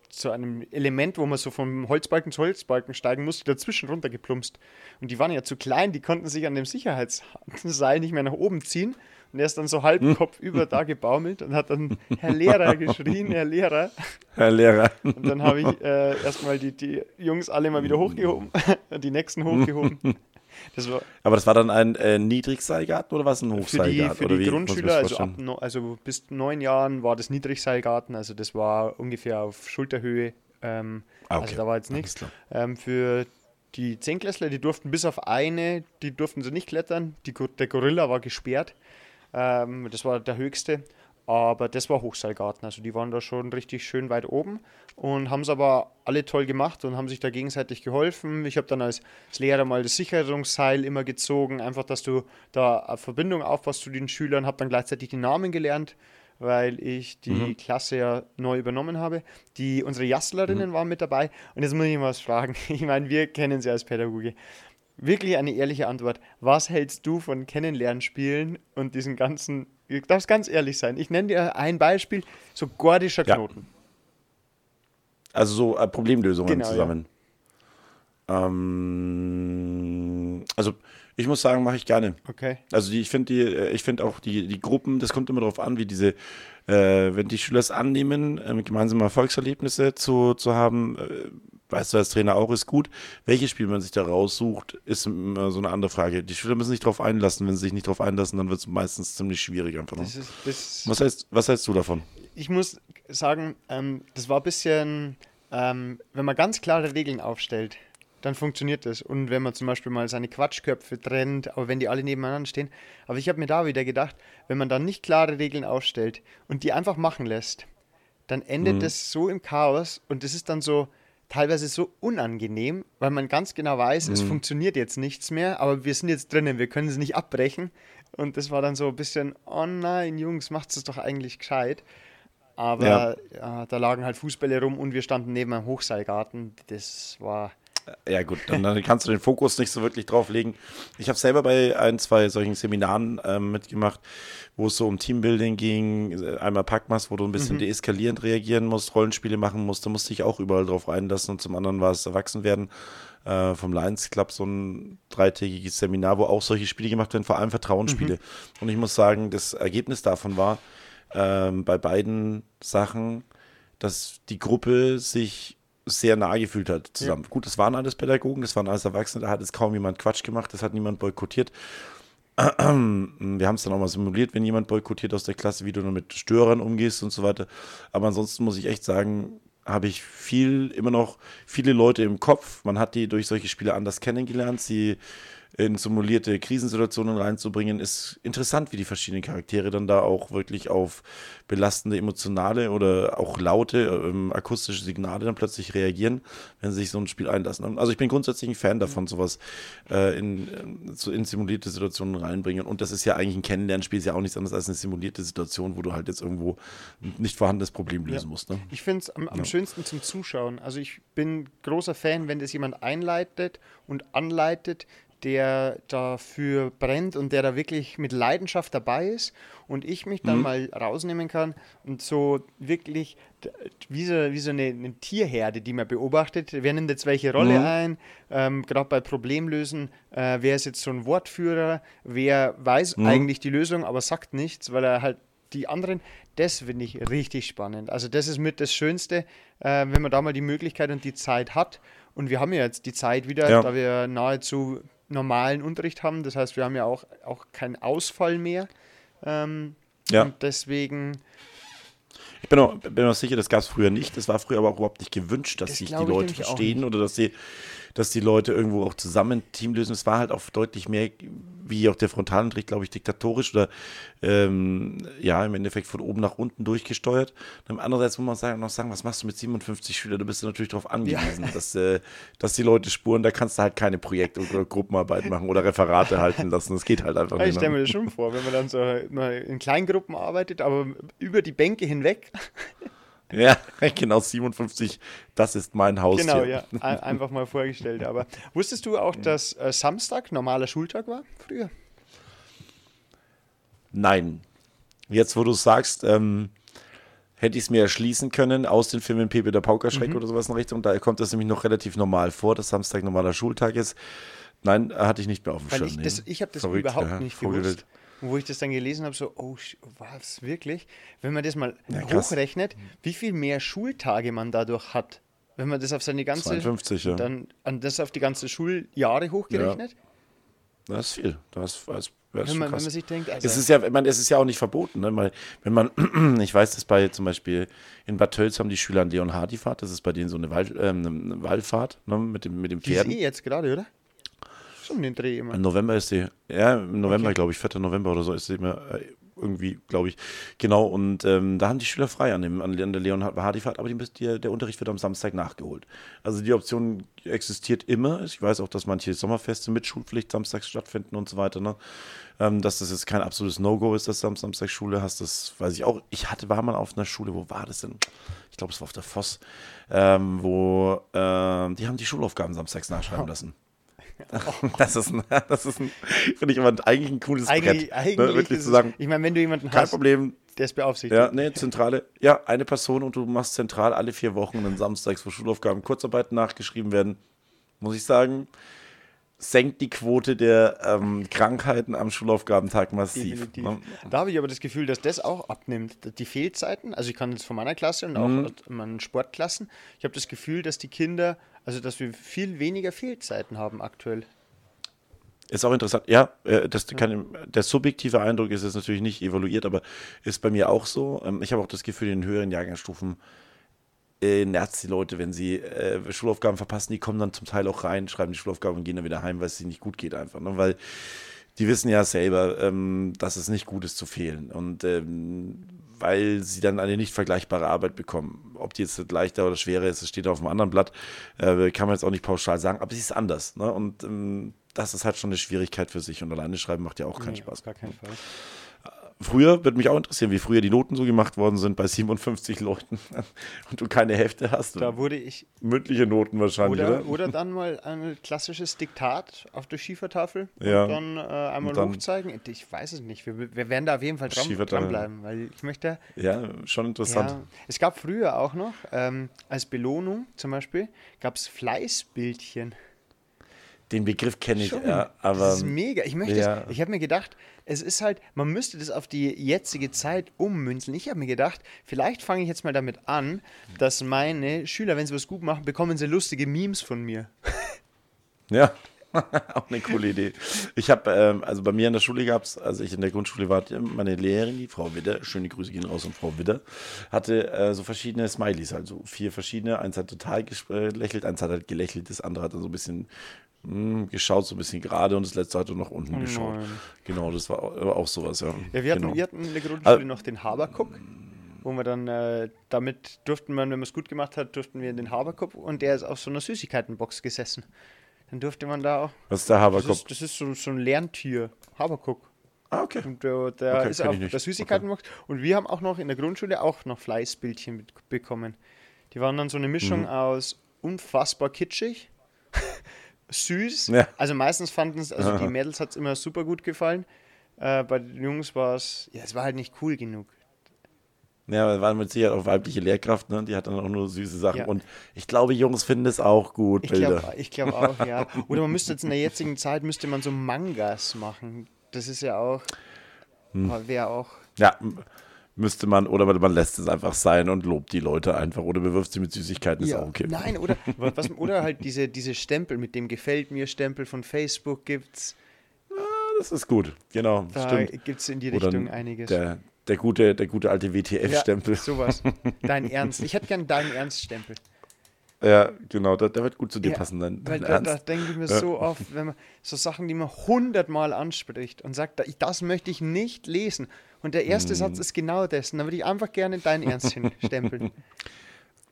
S1: zu einem Element, wo man so vom Holzbalken zu Holzbalken steigen musste, dazwischen runtergeplumpst. Und die waren ja zu klein, die konnten sich an dem Sicherheitsseil nicht mehr nach oben ziehen. Und er ist dann so halb kopfüber da gebaumelt und hat dann Herr Lehrer geschrien, Herr Lehrer.
S2: Herr Lehrer.
S1: Und dann habe ich äh, erstmal die, die Jungs alle mal wieder hochgehoben, die nächsten hochgehoben. Das war
S2: Aber das war dann ein äh, Niedrigseilgarten oder was ein
S1: für die,
S2: Hochseilgarten?
S1: für
S2: oder
S1: die
S2: ich mir
S1: Grundschüler, also, ab, no, also bis neun Jahren war das Niedrigseilgarten, also das war ungefähr auf Schulterhöhe. Ähm,
S2: Ah, okay.
S1: Also da war jetzt nichts. Ähm, für die Zehnklässler, die durften bis auf eine, die durften sie nicht klettern. Die, der Gorilla war gesperrt. Ähm, das war der höchste. Aber das war Hochseilgarten. Also die waren da schon richtig schön weit oben und haben es aber alle toll gemacht und haben sich da gegenseitig geholfen. Ich habe dann als, als Lehrer mal das Sicherungsseil immer gezogen, einfach, dass du da eine Verbindung aufpasst zu den Schülern, habe dann gleichzeitig die Namen gelernt, weil ich die
S2: Mhm.
S1: Klasse ja neu übernommen habe. Die, unsere Jastlerinnen waren mit dabei und jetzt muss ich mal was fragen. Ich meine, wir kennen sie als Pädagoge. Wirklich eine ehrliche Antwort. Was hältst du von Kennenlernspielen und diesen ganzen, du darfst ganz ehrlich sein. Ich nenne dir ein Beispiel, so gordischer
S2: Ja.
S1: Knoten.
S2: Also so äh, Problemlösungen
S1: Genau,
S2: zusammen. Ähm, also ich muss sagen, mache ich gerne.
S1: Okay.
S2: Also die, ich finde die, äh, ich finde auch die, die Gruppen, das kommt immer darauf an, wie diese, äh, wenn die Schüler es annehmen, ähm, gemeinsame Erfolgserlebnisse zu, zu haben, äh, weißt du als Trainer auch, ist gut. Welches Spiel man sich da raussucht, ist immer so eine andere Frage. Die Schüler müssen sich darauf einlassen. Wenn sie sich nicht darauf einlassen, dann wird es meistens ziemlich schwierig einfach. Ne?
S1: Das ist, das,
S2: Was heißt, was hältst du davon?
S1: ich muss sagen, ähm, das war ein bisschen, ähm, wenn man ganz klare Regeln aufstellt, dann funktioniert das. Und wenn man zum Beispiel mal seine Quatschköpfe trennt, aber wenn die alle nebeneinander stehen. Aber ich habe mir da wieder gedacht, wenn man dann nicht klare Regeln aufstellt und die einfach machen lässt, dann endet
S2: Mhm.
S1: das so im Chaos und das ist dann so teilweise so unangenehm, weil man ganz genau weiß,
S2: Mhm.
S1: es funktioniert jetzt nichts mehr, aber wir sind jetzt drinnen, wir können es nicht abbrechen. Und das war dann so ein bisschen, oh nein, Jungs, macht es doch eigentlich gescheit. Aber
S2: Ja.
S1: ja, da lagen halt Fußbälle rum und wir standen neben einem Hochseilgarten. Das war
S2: Ja gut, dann, dann kannst du den Fokus nicht so wirklich drauf legen. Ich habe selber bei ein, zwei solchen Seminaren ähm, mitgemacht, wo es so um Teambuilding ging, äh, einmal Packmas, wo du ein bisschen deeskalierend reagieren musst, Rollenspiele machen musst, da musste ich auch überall drauf einlassen. Und zum anderen war es Erwachsenwerden äh, vom Lions Club, so ein dreitägiges Seminar, wo auch solche Spiele gemacht werden, vor allem Vertrauensspiele. Und ich muss sagen, das Ergebnis davon war, ähm, bei beiden Sachen, dass die Gruppe sich sehr nah gefühlt hat zusammen. Gut, das waren alles Pädagogen, das waren alles Erwachsene, da hat jetzt kaum jemand Quatsch gemacht, das hat niemand boykottiert. Wir haben es dann auch mal simuliert, wenn jemand boykottiert aus der Klasse, wie du dann mit Störern umgehst und so weiter. Aber ansonsten muss ich echt sagen, habe ich viel, immer noch viele Leute im Kopf. Man hat die durch solche Spiele anders kennengelernt. Sie in simulierte Krisensituationen reinzubringen, ist interessant, wie die verschiedenen Charaktere dann da auch wirklich auf belastende emotionale oder auch laute ähm, akustische Signale dann plötzlich reagieren, wenn sie sich so ein Spiel einlassen. Also ich bin grundsätzlich ein Fan davon, sowas äh, in, so in simulierte Situationen reinbringen. Und das ist ja eigentlich ein Kennenlernspiel, ist ja auch nichts anderes als eine simulierte Situation, wo du halt jetzt irgendwo ein nicht vorhandenes Problem lösen
S1: Ja.
S2: musst. Ne?
S1: Ich finde es am, am
S2: Ja.
S1: schönsten zum Zuschauen. Also ich bin großer Fan, wenn das jemand einleitet und anleitet, der dafür brennt und der da wirklich mit Leidenschaft dabei ist und ich mich dann mal rausnehmen kann und so wirklich wie so, wie so eine, eine Tierherde, die man beobachtet. Wer nimmt jetzt welche Rolle
S2: Mhm.
S1: ein? Ähm, Gerade bei Problemlösen, äh, wer ist jetzt so ein Wortführer? Wer weiß eigentlich die Lösung, aber sagt nichts, weil er halt die anderen, das finde ich richtig spannend. Also das ist mit das Schönste, äh, wenn man da mal die Möglichkeit und die Zeit hat. Und wir haben ja jetzt die Zeit wieder,
S2: Ja.
S1: da wir nahezu normalen Unterricht haben. Das heißt, wir haben ja auch, auch keinen Ausfall mehr. Ähm,
S2: Ja.
S1: Und deswegen,
S2: Ich bin auch, bin auch sicher, das gab es früher nicht. Das war früher aber auch überhaupt nicht gewünscht, dass
S1: Das
S2: sich die Leute verstehen oder dass die, dass die Leute irgendwo auch zusammen ein Team lösen. Es war halt auch deutlich mehr, wie auch der Frontalunterricht, glaube ich, diktatorisch oder ähm, ja, im Endeffekt von oben nach unten durchgesteuert. Und andererseits muss man sagen, noch sagen, was machst du mit 57 Schülern? Da bist du natürlich darauf angewiesen, dass, äh, dass die Leute spuren. Da kannst du halt keine Projekt- oder Gruppenarbeit machen oder Referate halten lassen. Das geht halt einfach
S1: ich
S2: nicht.
S1: stelle
S2: ne?
S1: mir das schon vor, wenn man dann so in Kleingruppen arbeitet, aber über die Bänke hinweg.
S2: Ja, genau, 57, das ist mein Haus.
S1: Genau, ja, ein- einfach mal vorgestellt. Aber wusstest du auch, dass äh, Samstag normaler Schultag war früher?
S2: Nein. Jetzt, wo du sagst, ähm, hätte ich es mir erschließen können aus den Filmen Pepe der Paukerschreck
S1: Mhm.
S2: oder sowas in Richtung. Da kommt das nämlich noch relativ normal vor, dass Samstag normaler Schultag ist. Nein, hatte ich nicht mehr auf dem Schirm.
S1: ich, das, ich habe das
S2: Verrückt,
S1: überhaupt
S2: ja,
S1: nicht gewusst. Und wo ich das dann gelesen habe, so, oh, was, wirklich? Wenn man das mal
S2: Ja,
S1: hochrechnet, wie viel mehr Schultage man dadurch hat, wenn man das auf seine ganze,
S2: 52, ja.
S1: dann an das auf die ganze Schuljahre hochgerechnet,
S2: Das ist viel. Das, das,
S1: wenn,
S2: schon
S1: man, wenn man sich denkt, also,
S2: Es ist ja, meine, es ist ja auch nicht verboten, ne? Weil, wenn man, ich weiß, dass bei zum Beispiel in Bad Tölz haben die Schüler an Leon Hardy-Fahrt, das ist bei denen so eine, Wall, ähm, eine Wallfahrt ne? mit dem, mit dem
S1: die ist
S2: Pferden.
S1: eh jetzt gerade, oder? Schon den Dreh immer.
S2: Im November ist die, ja, im November,
S1: Okay.
S2: glaube ich, 4. November oder so ist sie immer äh, irgendwie, glaube ich. Genau, und ähm, da haben die Schüler frei an, dem, an der Leon Hardy-Fahrt, aber die, die, der Unterricht wird am Samstag nachgeholt. Also die Option existiert immer. Ich weiß auch, dass manche Sommerfeste mit Schulpflicht samstags stattfinden und so weiter. Ne? Ähm, dass das jetzt kein absolutes No-Go ist, dass du am Samstag Schule hast, das weiß ich auch. Ich hatte, war mal auf einer Schule, wo war das denn? Ich glaube, es war auf der Voss, ähm, wo ähm, die haben die Schulaufgaben samstags nachschreiben lassen. Das ist, ein, das ist ein, finde ich immer eigentlich ein cooles
S1: Eigentlich,
S2: Brett.
S1: eigentlich
S2: ne? Wirklich
S1: ist
S2: zu sagen,
S1: ich meine, wenn du jemanden
S2: kein
S1: hast,
S2: Problem,
S1: der es beaufsichtigt.
S2: ja, nee, zentrale, ja, eine Person und du machst zentral alle vier Wochen einen Samstags, wo Schulaufgaben, Kurzarbeiten nachgeschrieben werden, muss ich sagen, senkt die Quote der ähm, Krankheiten am Schulaufgabentag massiv. Ne?
S1: Da habe ich aber das Gefühl, dass das auch abnimmt. Die Fehlzeiten, also ich kann jetzt von meiner Klasse und auch
S2: Mhm.
S1: aus meinen Sportklassen, ich habe das Gefühl, dass die Kinder, also dass wir viel weniger Fehlzeiten haben aktuell.
S2: Ist auch interessant. Ja, äh, das kann, der subjektive Eindruck ist jetzt natürlich nicht evaluiert, aber ist bei mir auch so. Ähm, Ich habe auch das Gefühl, in höheren Jahrgangsstufen äh, nervt die Leute, wenn sie äh, Schulaufgaben verpassen. Die kommen dann zum Teil auch rein, schreiben die Schulaufgaben und gehen dann wieder heim, weil es ihnen nicht gut geht einfach. Ne? Weil die wissen ja selber, ähm, dass es nicht gut ist zu fehlen. Und ähm, weil sie dann eine nicht vergleichbare Arbeit bekommen. Ob die jetzt leichter oder schwerer ist, das steht auf einem anderen Blatt, äh, kann man jetzt auch nicht pauschal sagen, aber sie ist anders. Ne? Und ähm, das ist halt schon eine Schwierigkeit für sich. Und alleine schreiben macht ja auch keinen
S1: Nee,
S2: Spaß.
S1: Auf gar keinen Fall.
S2: Früher würde mich auch interessieren, wie früher die Noten so gemacht worden sind bei 57 Leuten und du keine Hefte hast.
S1: Da wurde ich.
S2: Mündliche Noten wahrscheinlich,
S1: Oder,
S2: oder?
S1: oder dann mal ein klassisches Diktat auf der Schiefertafel
S2: Ja.
S1: und dann äh, einmal
S2: Und dann-
S1: hochzeigen. Ich weiß es nicht. Wir, wir werden da auf jeden Fall dran, dranbleiben, weil ich möchte.
S2: Ja, schon interessant.
S1: Ja, es gab früher auch noch, ähm, als Belohnung zum Beispiel, gab es Fleißbildchen.
S2: Den Begriff kenne ich, ja, aber
S1: das ist mega. Ich möchte,
S2: ja.
S1: es- ich habe mir gedacht, es ist halt, man müsste das auf die jetzige Zeit ummünzeln. Ich habe mir gedacht, vielleicht fange ich jetzt mal damit an, dass meine Schüler, wenn sie was gut machen, bekommen sie lustige Memes von mir.
S2: Ja, auch eine coole Idee. Ich habe, ähm, also bei mir in der Schule gab es, als ich in der Grundschule war, meine Lehrerin, die Frau Widder, schöne Grüße gehen raus an Frau Widder, hatte äh, so verschiedene Smileys, also vier verschiedene. Eins hat total gelächelt, eins hat halt gelächelt, das andere hat dann so ein bisschen mh, geschaut, so ein bisschen gerade und das letzte hat dann nach unten geschaut.
S1: nein.
S2: Genau, das war auch, sowas, ja.
S1: Ja, wir hatten,
S2: genau.
S1: wir hatten in der Grundschule
S2: Ah.
S1: noch den Haberkup, wo wir dann, äh, damit durften wir, wenn man es gut gemacht hat, durften wir in den Haberkup und der ist auf so einer Süßigkeitenbox gesessen. Dann durfte man da auch.
S2: Was ist der
S1: Das
S2: Haberkopf?
S1: ist, das ist so, so ein Lerntier, Haberkuck.
S2: Ah, okay.
S1: Und der, der
S2: Okay,
S1: ist auf der Süßigkeitenbox. Und wir haben auch noch in der Grundschule auch noch Fleißbildchen mit, bekommen. Die waren dann so eine Mischung
S2: Mhm.
S1: aus unfassbar kitschig, süß.
S2: Ja.
S1: Also meistens fanden es, also die. Mädels hat es immer super gut gefallen. Äh, bei den Jungs war es, ja, es war halt nicht cool genug.
S2: Ja, wir waren mit Sicherheit auch weibliche Lehrkraft, ne? Die hat dann auch nur süße Sachen.
S1: Ja.
S2: Und ich glaube, Jungs finden es auch gut,
S1: Ich
S2: Bilder.
S1: glaube ich glaub auch, ja. Oder man müsste jetzt in der jetzigen Zeit, müsste man so Mangas machen. Das ist ja auch,
S2: Hm.
S1: wäre auch,
S2: Ja, müsste man, oder man, lässt es einfach sein und lobt die Leute einfach oder bewirft sie mit Süßigkeiten, ist
S1: Ja,
S2: auch okay.
S1: Nein, oder, was, oder halt diese, diese Stempel mit dem Gefällt mir Stempel von Facebook gibt's.
S2: Das ist gut, genau,
S1: Da
S2: stimmt.
S1: gibt's in die
S2: Oder
S1: Richtung einiges.
S2: Der, der, gute, der gute alte WTF-Stempel.
S1: Ja, sowas. Dein Ernst. Ich hätte gern deinen Ernst-Stempel.
S2: Ja, genau, der, der wird gut zu dir
S1: Ja,
S2: passen, dein,
S1: Weil da, da denke ich mir
S2: Ja.
S1: so oft, wenn man so Sachen, die man hundertmal anspricht und sagt, da- das möchte ich nicht lesen. Und der
S2: Hm.
S1: erste Satz ist genau das. Und dann würde ich einfach gerne dein Ernst hinstempeln.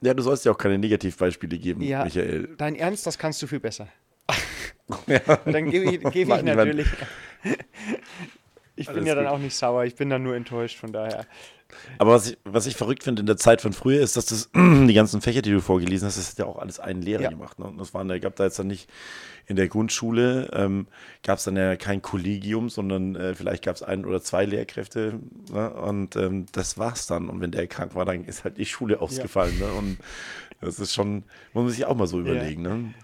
S2: Ja, du sollst ja auch keine Negativbeispiele geben,
S1: Ja.
S2: Michael.
S1: Dein Ernst, das kannst du viel besser.
S2: Ja.
S1: Dann gebe ich, gebe ich natürlich. Ich bin
S2: Alles
S1: ja dann
S2: gut.
S1: auch nicht sauer, ich bin dann nur enttäuscht, von daher.
S2: Aber was ich, was ich verrückt finde in der Zeit von früher ist, dass das, die ganzen Fächer, die du vorgelesen hast, das hat ja auch alles ein Lehrer
S1: Ja.
S2: gemacht. Ne? Und das waren, da gab da jetzt dann nicht in der Grundschule, ähm, gab es dann ja kein Kollegium, sondern äh, vielleicht gab es ein oder zwei Lehrkräfte. Ne? Und ähm, das war's dann. Und wenn der krank war, dann ist halt die Schule ausgefallen. Ne? Und das ist schon, muss man sich auch mal so überlegen. Ne?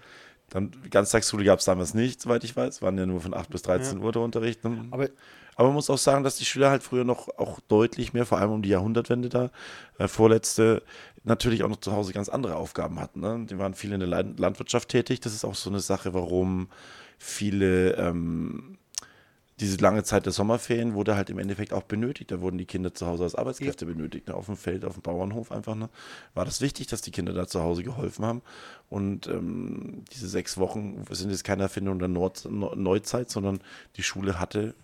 S2: Dann Ganztagsschule gab es damals nicht, soweit ich weiß. Waren ja nur von 8 bis 13 Uhr der Unterricht. Ne?
S1: Aber
S2: Aber man muss auch sagen, dass die Schüler halt früher noch auch deutlich mehr, vor allem um die Jahrhundertwende da, äh, vorletzte, natürlich auch noch zu Hause ganz andere Aufgaben hatten. Ne? Die waren viel in der Land Landwirtschaft tätig. Das ist auch so eine Sache, warum viele, ähm, diese lange Zeit der Sommerferien wurde halt im Endeffekt auch benötigt. Da wurden die Kinder zu Hause als Arbeitskräfte benötigt, ne? auf dem Feld, auf dem Bauernhof einfach. Ne? War das wichtig, dass die Kinder da zu Hause geholfen haben. Und ähm, diese sechs Wochen sind jetzt keine Erfindung der Nord Neu- Neuzeit, sondern die Schule hatte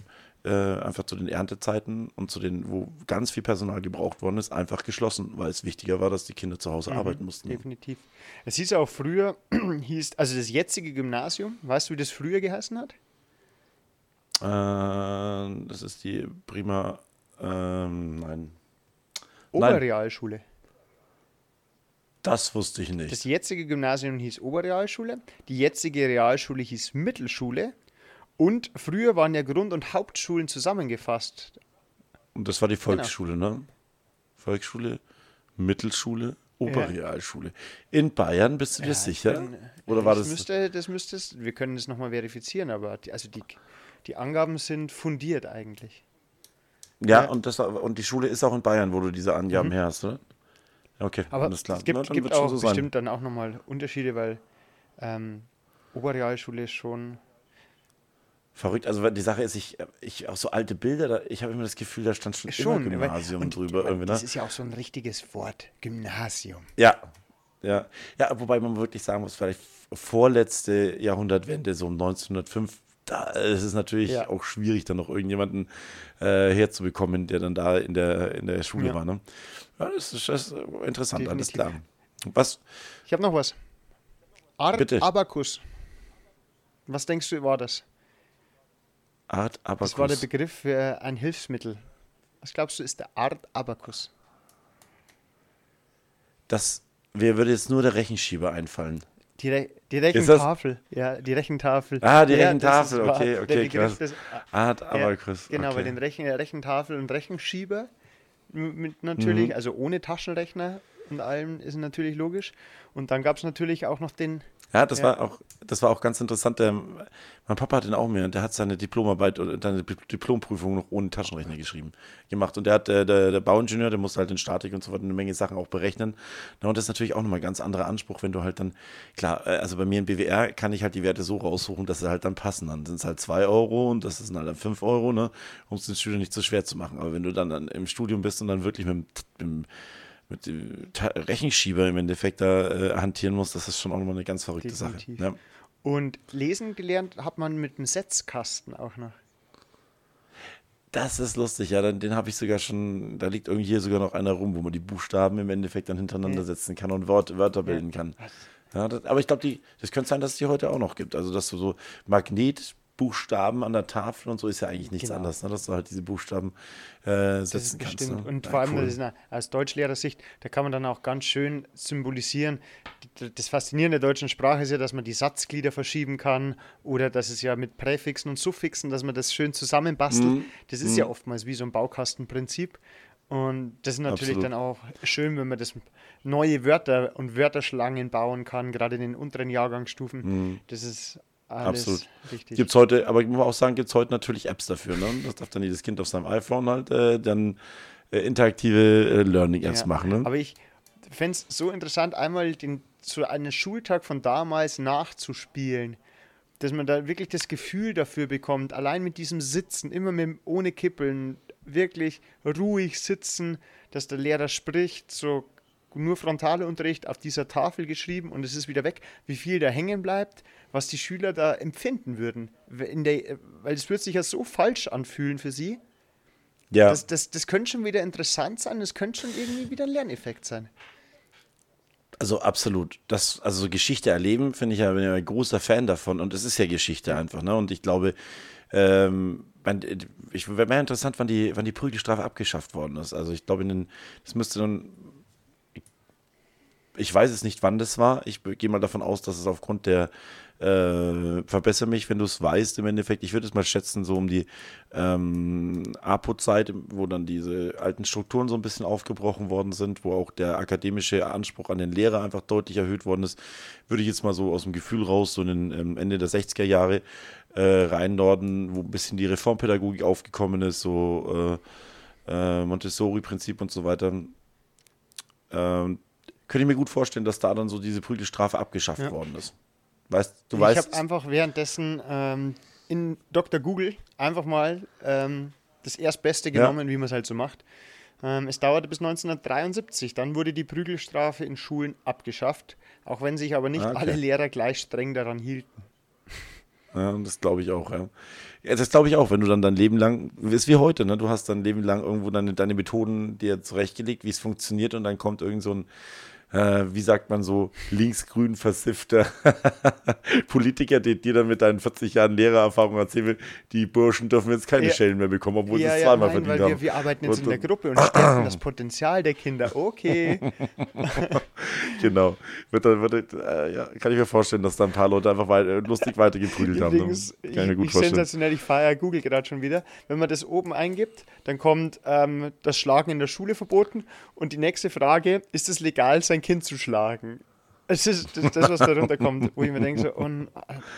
S2: äh, einfach zu den Erntezeiten und zu den, wo ganz viel Personal gebraucht worden ist, einfach geschlossen, weil es wichtiger war, dass die Kinder zu Hause arbeiten mussten.
S1: definitiv. Es hieß auch früher, hieß, also das jetzige Gymnasium, weißt du, wie das früher geheißen hat?
S2: Äh, das ist die prima, ähm, nein, Nein.
S1: Oberrealschule.
S2: das wusste ich nicht.
S1: Das jetzige Gymnasium hieß Oberrealschule, die jetzige Realschule hieß Mittelschule und früher waren ja Grund- und Hauptschulen zusammengefasst.
S2: Und das war die Volksschule, ne? Volksschule, Mittelschule, Oberrealschule. In Bayern, bist du dir sicher?
S1: Bin-
S2: Oder war
S1: das
S2: das?
S1: Müsste, das müsste es, wir können das nochmal verifizieren, aber die, also die, die Angaben sind fundiert eigentlich.
S2: ja,
S1: ja.
S2: und, das, und die Schule ist auch in Bayern, wo du diese Angaben her hast, oder? Okay,
S1: Aber
S2: alles klar.
S1: es gibt,
S2: Na,
S1: gibt auch
S2: so sein.
S1: bestimmt dann auch nochmal Unterschiede, weil ähm, Oberrealschule ist schon.
S2: Verrückt, also weil die Sache ist, ich, ich auch so alte Bilder, da, ich habe immer das Gefühl, da stand schon,
S1: Schon,
S2: immer
S1: weil-
S2: Gymnasium
S1: und
S2: drüber.
S1: weil
S2: Irgendwie, ne?
S1: Das ist ja auch so ein richtiges Wort, Gymnasium.
S2: Ja, Ja. ja, wobei man wirklich sagen muss, vielleicht vorletzte Jahrhundertwende, so um 1905, da ist es natürlich
S1: Ja.
S2: auch schwierig, dann noch irgendjemanden äh, herzubekommen, der dann da in der, in der Schule
S1: Ja.
S2: war. Ne? Ja, das ist, das ist interessant, alles
S1: Definitiv.
S2: klar. Was?
S1: Ich habe noch was. Art
S2: Bitte.
S1: Abacus. Was denkst du, war das?
S2: Art Abacus.
S1: Das war der Begriff für ein Hilfsmittel. Was glaubst du, ist der Art Abacus?
S2: Das, mir würde jetzt nur der Rechenschieber einfallen.
S1: Die, Re die Rechentafel. Ja, die Rechentafel.
S2: Ah, die
S1: Ja,
S2: Rechentafel, okay,
S1: Der
S2: okay,
S1: Begriff
S2: krass.
S1: des-
S2: Art
S1: Ja,
S2: Abacus.
S1: Genau,
S2: okay.
S1: bei den Rechen, Rechentafel und Rechenschieber mit natürlich,
S2: Mhm.
S1: also ohne Taschenrechner und allem ist natürlich logisch. Und dann gab es natürlich auch noch den,
S2: Ja, das
S1: Ja.
S2: war auch, das war auch ganz interessant. Der, mein Papa hat den auch mir, der hat seine Diplomarbeit oder seine Di- Diplomprüfung noch ohne Taschenrechner geschrieben, gemacht. Und der hat, äh, der, der Bauingenieur, der musste halt in Statik und so weiter eine Menge Sachen auch berechnen. Na, und das ist natürlich auch nochmal ein ganz anderer Anspruch, wenn du halt dann, klar, äh, also bei mir in BWR kann ich halt die Werte so raussuchen, dass sie halt dann passen. Dann sind es halt 2 Euro und das sind halt dann 5 Euro, ne, um es den Schülern nicht so schwer zu machen. Aber wenn du dann, dann im Studium bist und dann wirklich mit dem, mit dem mit dem Ta- Rechenschieber im Endeffekt da äh, hantieren musst, das ist schon auch nochmal eine ganz verrückte
S1: Definitiv.
S2: Sache. Ja.
S1: und lesen gelernt hat man mit dem Setzkasten auch noch.
S2: Das ist lustig, ja, dann, den habe ich sogar schon, da liegt irgendwie hier sogar noch einer rum, wo man die Buchstaben im Endeffekt dann hintereinander
S1: Ja.
S2: setzen kann und Wort, Wörter bilden kann. Ja, das, aber ich glaube, das könnte sein, dass es die heute auch noch gibt. Also, dass du so Magnetbuchstaben an der Tafel und so ist ja eigentlich nichts
S1: Genau.
S2: anderes, ne? dass du halt diese Buchstaben äh,
S1: Das
S2: setzen
S1: ist
S2: kannst. Ne?
S1: Und
S2: ja,
S1: vor allem
S2: cool.
S1: das aus Deutschlehrersicht, da kann man dann auch ganz schön symbolisieren. Das Faszinierende der deutschen Sprache ist ja, dass man die Satzglieder verschieben kann oder dass es ja mit Präfixen und Suffixen, dass man das schön zusammenbastelt.
S2: Mhm.
S1: Das ist ja oftmals wie so ein Baukastenprinzip. Und das ist natürlich
S2: Absolut.
S1: dann auch schön, wenn man das neue Wörter und Wörterschlangen bauen kann, gerade in den unteren Jahrgangsstufen. Das ist alles.
S2: Absolut.
S1: richtig.
S2: Gibt es heute, aber ich muss auch sagen, gibt es heute natürlich Apps dafür. Ne? Das darf dann jedes Kind auf seinem iPhone halt äh, dann äh, interaktive äh, Learning-Apps
S1: Ja,
S2: machen. Ne?
S1: Aber ich fände es so interessant, einmal den, so einen Schultag von damals nachzuspielen. Dass man da wirklich das Gefühl dafür bekommt, allein mit diesem Sitzen, immer mit, ohne Kippeln, wirklich ruhig sitzen, dass der Lehrer spricht, so nur Frontalunterricht auf dieser Tafel geschrieben und es ist wieder weg, wie viel da hängen bleibt, was die Schüler da empfinden würden. In der, weil es wird sich ja so falsch anfühlen für sie.
S2: ja.
S1: Das, das, das könnte schon wieder interessant sein, das könnte schon irgendwie wieder ein Lerneffekt sein.
S2: Also absolut. Das, also so Geschichte erleben, finde ich ja, bin ja ein großer Fan davon. Und es ist ja Geschichte einfach, ne? Und ich glaube, ähm, ich wäre mehr interessant, wann die, wann die Prügelstrafe abgeschafft worden ist. Also ich glaube, das müsste dann. Ich weiß es nicht, wann das war. Ich gehe mal davon aus, dass es aufgrund der äh, verbessere mich, wenn du es weißt im Endeffekt. Ich würde es mal schätzen, so um die ähm, APO-Zeit, wo dann diese alten Strukturen so ein bisschen aufgebrochen worden sind, wo auch der akademische Anspruch an den Lehrer einfach deutlich erhöht worden ist, würde ich jetzt mal so aus dem Gefühl raus, so in den ähm, Ende der 60er Jahre äh, rein Norden, wo ein bisschen die Reformpädagogik aufgekommen ist, so äh, äh, Montessori-Prinzip und so weiter. Ähm, könnte ich mir gut vorstellen, dass da dann so diese Prügelstrafe abgeschafft
S1: Ja.
S2: worden ist. Weißt, du
S1: ich
S2: weißt,
S1: habe einfach währenddessen ähm, in Dr. Google einfach mal ähm, das Erstbeste
S2: Ja.
S1: genommen, wie man es halt so macht. Ähm, es dauerte bis 1973, dann wurde die Prügelstrafe in Schulen abgeschafft, auch wenn sich aber nicht
S2: Ah, okay.
S1: alle Lehrer gleich streng daran hielten.
S2: Ja, das glaube ich auch, ja. ja das glaube ich auch, wenn du dann dein Leben lang, ist wie heute, ne? Du hast dein Leben lang irgendwo deine, deine Methoden dir zurechtgelegt, wie es funktioniert und dann kommt irgend so ein, äh, wie sagt man so, linksgrün versiffter Politiker, der dir dann mit deinen 40 Jahren Lehrererfahrung erzählen will, die Burschen dürfen jetzt keine
S1: Ja.
S2: Stellen mehr bekommen, obwohl sie
S1: ja,
S2: es
S1: ja,
S2: zweimal
S1: nein,
S2: verdient
S1: weil
S2: haben.
S1: wir, wir arbeiten jetzt
S2: Und
S1: in der Gruppe und stärken das Potenzial der Kinder. Okay.
S2: Genau. Wird, dann- wird, äh, ja, kann ich mir vorstellen, dass da ein paar Leute einfach wei äh, lustig weitergeprügelt haben. ne? Kann ich mir gut
S1: ich
S2: vorstellen.
S1: sensationell, ich feiere Google gerade schon wieder. Wenn man das oben eingibt, dann kommt ähm, das Schlagen in der Schule verboten und die nächste Frage, ist es legal, sein Kind zu schlagen? Es ist das, das was darunter kommt, wo ich mir denke, so, oh, n-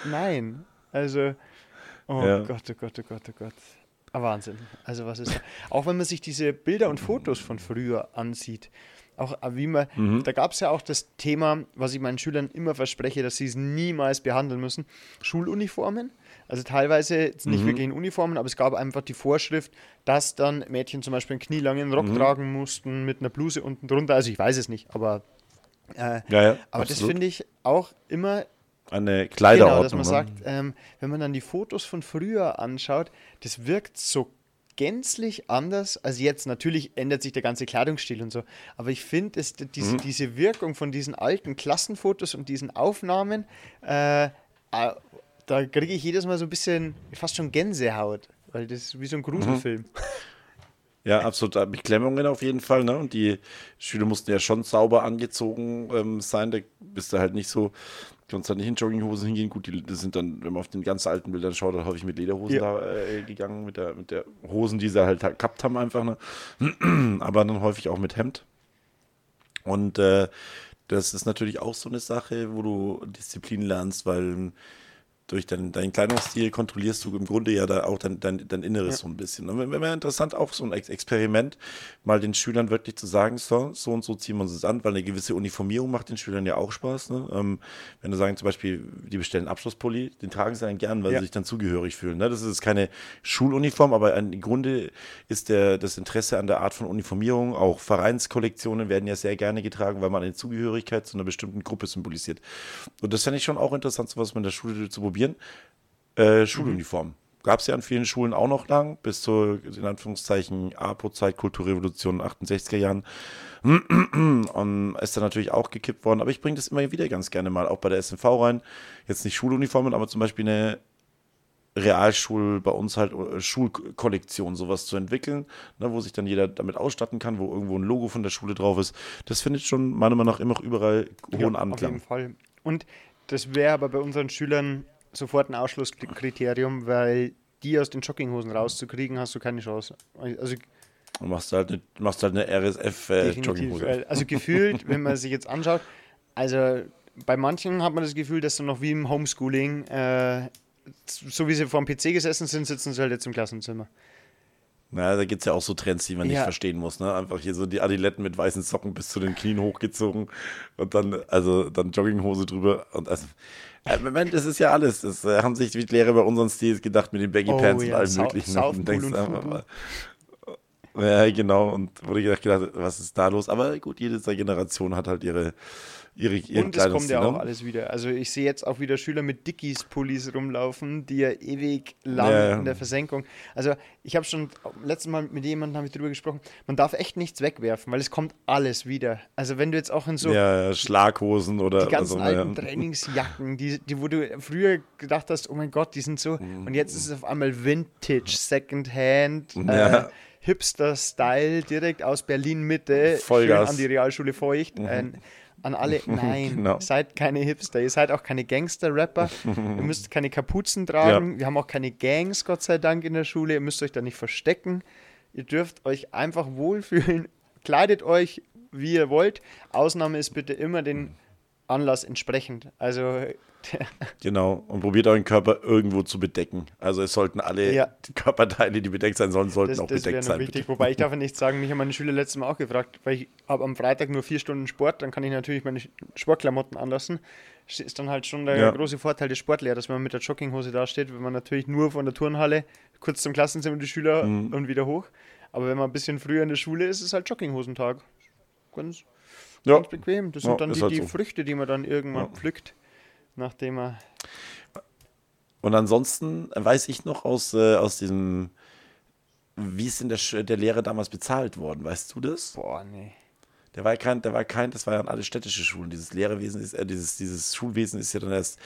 S1: nein. Also, oh
S2: Ja.
S1: Gott, oh Gott, oh Gott, oh Gott. Ah, Wahnsinn. Also was ist? Auch wenn man sich diese Bilder und Fotos von früher ansieht, auch wie man,
S2: Mhm.
S1: da gab es ja auch das Thema, was ich meinen Schülern immer verspreche, dass sie es niemals behandeln müssen, Schuluniformen. Also teilweise jetzt
S2: Mhm.
S1: nicht wirklich in Uniformen, aber es gab einfach die Vorschrift, dass dann Mädchen zum Beispiel einen knielangen Rock
S2: Mhm.
S1: tragen mussten mit einer Bluse unten drunter. Also ich weiß es nicht, aber Äh,
S2: Ja, ja,
S1: aber das finde ich auch immer
S2: Eine
S1: Genau,
S2: Kleiderordnung.
S1: dass man
S2: ne?
S1: sagt, ähm, wenn man dann die Fotos von früher anschaut, das wirkt so gänzlich anders. Also jetzt natürlich ändert sich der ganze Kleidungsstil und so, aber ich finde, es- diese,
S2: Mhm.
S1: diese Wirkung von diesen alten Klassenfotos und diesen Aufnahmen, äh, da kriege ich jedes Mal so ein bisschen fast schon Gänsehaut, weil das ist wie so ein Gruselfilm.
S2: Ja, absolut. Da Beklemmungen auf jeden Fall. Ne? Und die Schüler mussten ja schon sauber angezogen ähm, sein. Da bist du halt nicht so, konntest halt nicht in Jogginghosen hingehen. Gut, die, das sind dann, wenn man auf den ganz alten Bildern schaut, dann häufig mit Lederhosen
S1: Ja.
S2: da äh, gegangen, mit der, mit der Hosen, die sie halt, halt gehabt haben einfach. Ne? Aber dann häufig auch mit Hemd. Und äh, das ist natürlich auch so eine Sache, wo du Disziplin lernst, weil durch deinen, deinen Kleidungsstil kontrollierst du im Grunde ja da auch dein, dein, dein Inneres so ein bisschen. Und wäre interessant, auch so ein Ex Experiment, mal den Schülern wirklich zu sagen, so, so und so ziehen wir uns das an, weil eine gewisse Uniformierung macht den Schülern ja auch Spaß. Ne? Ähm, wenn du sagen, zum Beispiel, die bestellen Abschlusspulli, den tragen sie dann gern, weil
S1: Ja.
S2: sie sich dann zugehörig fühlen. Ne? Das ist keine Schuluniform, aber im Grunde ist der, das Interesse an der Art von Uniformierung, auch Vereinskollektionen werden ja sehr gerne getragen, weil man eine Zugehörigkeit zu einer bestimmten Gruppe symbolisiert. Und das fände ich schon auch interessant, sowas mit der Schule zu probieren. Äh, Schuluniform. Gab es ja an vielen Schulen auch noch lang, bis zur, in Anführungszeichen, APO-Zeit, Kulturrevolution 68er Jahren. Und ist dann natürlich auch gekippt worden. Aber ich bringe das immer wieder ganz gerne mal, auch bei der SNV rein. Jetzt nicht Schuluniformen, aber zum Beispiel eine Realschul, bei uns halt äh, Schulkollektion, sowas zu entwickeln, ne, wo sich dann jeder damit ausstatten kann, wo irgendwo ein Logo von der Schule drauf ist. Das findet schon meiner Meinung nach immer noch überall hohen
S1: Ja, Auf jeden
S2: Anklang.
S1: Fall. Und das wäre aber bei unseren Schülern sofort ein Ausschlusskriterium, weil die aus den Jogginghosen rauszukriegen, hast du keine Chance. Also
S2: Und machst halt eine, machst halt eine. RSF-Jogginghose.
S1: äh, Also gefühlt, wenn man sich jetzt anschaut, also bei manchen hat man das Gefühl, dass dann noch wie im Homeschooling, äh, so wie sie vor dem PC gesessen sind, sitzen sie halt jetzt im Klassenzimmer.
S2: Na, da gibt es ja auch so Trends, die man nicht
S1: Ja.
S2: verstehen muss. Ne? Einfach hier so die Adiletten mit weißen Socken bis zu den Knien hochgezogen und dann, also dann Jogginghose drüber. Und also, äh, Moment, das ist ja alles. Das äh, haben sich die Lehrer bei unseren Stils gedacht mit den Baggy
S1: Oh
S2: Pants und
S1: ja,
S2: allem
S1: Sau-
S2: möglichen.
S1: South
S2: Und denkst
S1: und
S2: mal, ja, genau. Und wurde gedacht, gedacht, was ist da los? Aber gut, jede Generation hat halt ihre, ihre ihren
S1: Und es kommt ja auch
S2: ne?
S1: alles wieder. Also ich sehe jetzt auch wieder Schüler mit Dickies-Pullis rumlaufen, die ja ewig lang
S2: Ja, ja.
S1: in der Versenkung. Also ich habe schon letztes Mal mit jemandem habe ich drüber gesprochen. Man darf echt nichts wegwerfen, weil es kommt alles wieder. Also wenn du jetzt auch in so
S2: ja, Schlaghosen oder
S1: die ganzen
S2: also, ja.
S1: alten Trainingsjacken, die, die, wo du früher gedacht hast, oh mein Gott, die sind so. Und jetzt ist es auf einmal Vintage, Secondhand,
S2: Ja.
S1: äh, Hipster-Style, direkt aus Berlin-Mitte, an die Realschule Feucht. Äh, an alle, nein,
S2: Genau.
S1: seid keine Hipster, ihr seid auch keine Gangster-Rapper, ihr müsst keine Kapuzen tragen, wir haben auch keine Gangs, Gott sei Dank, in der Schule, ihr müsst euch da nicht verstecken, ihr dürft euch einfach wohlfühlen, kleidet euch, wie ihr wollt, Ausnahme ist bitte immer den Anlass entsprechend, also
S2: Genau, und probiert euren Körper irgendwo zu bedecken. Also es sollten alle
S1: Ja.
S2: die Körperteile, die bedeckt sein sollen, sollten
S1: das,
S2: auch
S1: das
S2: bedeckt sein.
S1: wichtig,
S2: bitte.
S1: wobei ich darf ja nicht sagen, mich haben meine Schüler letztes Mal auch gefragt, weil ich habe am Freitag nur vier Stunden Sport, dann kann ich natürlich meine Sportklamotten anlassen. Das ist dann halt schon der
S2: Ja.
S1: große Vorteil des Sportlehrers, wenn man mit der Jogginghose dasteht, wenn man natürlich nur von der Turnhalle kurz zum Klassenzimmer die Schüler
S2: Mhm.
S1: und wieder hoch. Aber wenn man ein bisschen früher in der Schule ist, ist es halt Jogginghosentag. Ganz,
S2: Ja.
S1: ganz bequem. Das
S2: Ja,
S1: sind dann die,
S2: halt
S1: die
S2: so.
S1: Früchte, die man dann irgendwann
S2: Ja.
S1: pflückt, nachdem er.
S2: Und ansonsten weiß ich noch aus, äh, aus diesem, wie ist denn der, der Lehrer damals bezahlt worden? Weißt du das?
S1: Boah, nee.
S2: Der war kein, der war kein, das war ja an alle städtische Schulen. Dieses Lehrerwesen ist, äh, dieses, dieses Schulwesen ist ja dann erst,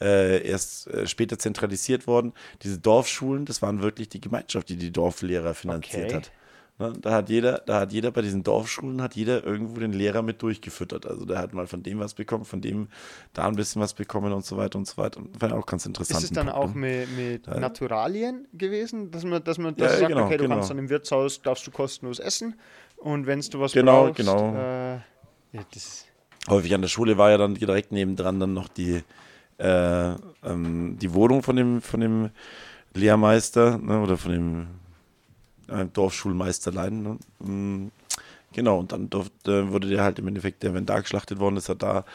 S2: äh, erst äh, später zentralisiert worden. Diese Dorfschulen, das waren wirklich die Gemeinschaft, die die Dorflehrer finanziert
S1: Okay.
S2: hat. Ne? Da hat jeder, da hat jeder bei diesen Dorfschulen hat jeder irgendwo den Lehrer mit durchgefüttert. Also der hat mal von dem was bekommen, von dem da ein bisschen was bekommen und so weiter und so weiter. Und fand ich auch ganz interessant.
S1: Ist es dann
S2: Punkt,
S1: auch
S2: ne?
S1: mit, mit. Naturalien gewesen, dass man, dass man
S2: Ja,
S1: dass
S2: ja,
S1: sagt,
S2: genau,
S1: okay, du
S2: genau.
S1: kannst dann im Wirtshaus, darfst du kostenlos essen und wenn du was
S2: Genau,
S1: brauchst,
S2: genau.
S1: Äh, ja, das,
S2: häufig an der Schule war ja dann direkt nebendran dann noch die, äh, ähm, die Wohnung von dem, von dem Lehrmeister ne, oder von dem äh, Dorfschulmeisterlein. Ne? Mm, Genau, und dann durfte, wurde der halt im Endeffekt, der, wenn da geschlachtet worden ist, hat da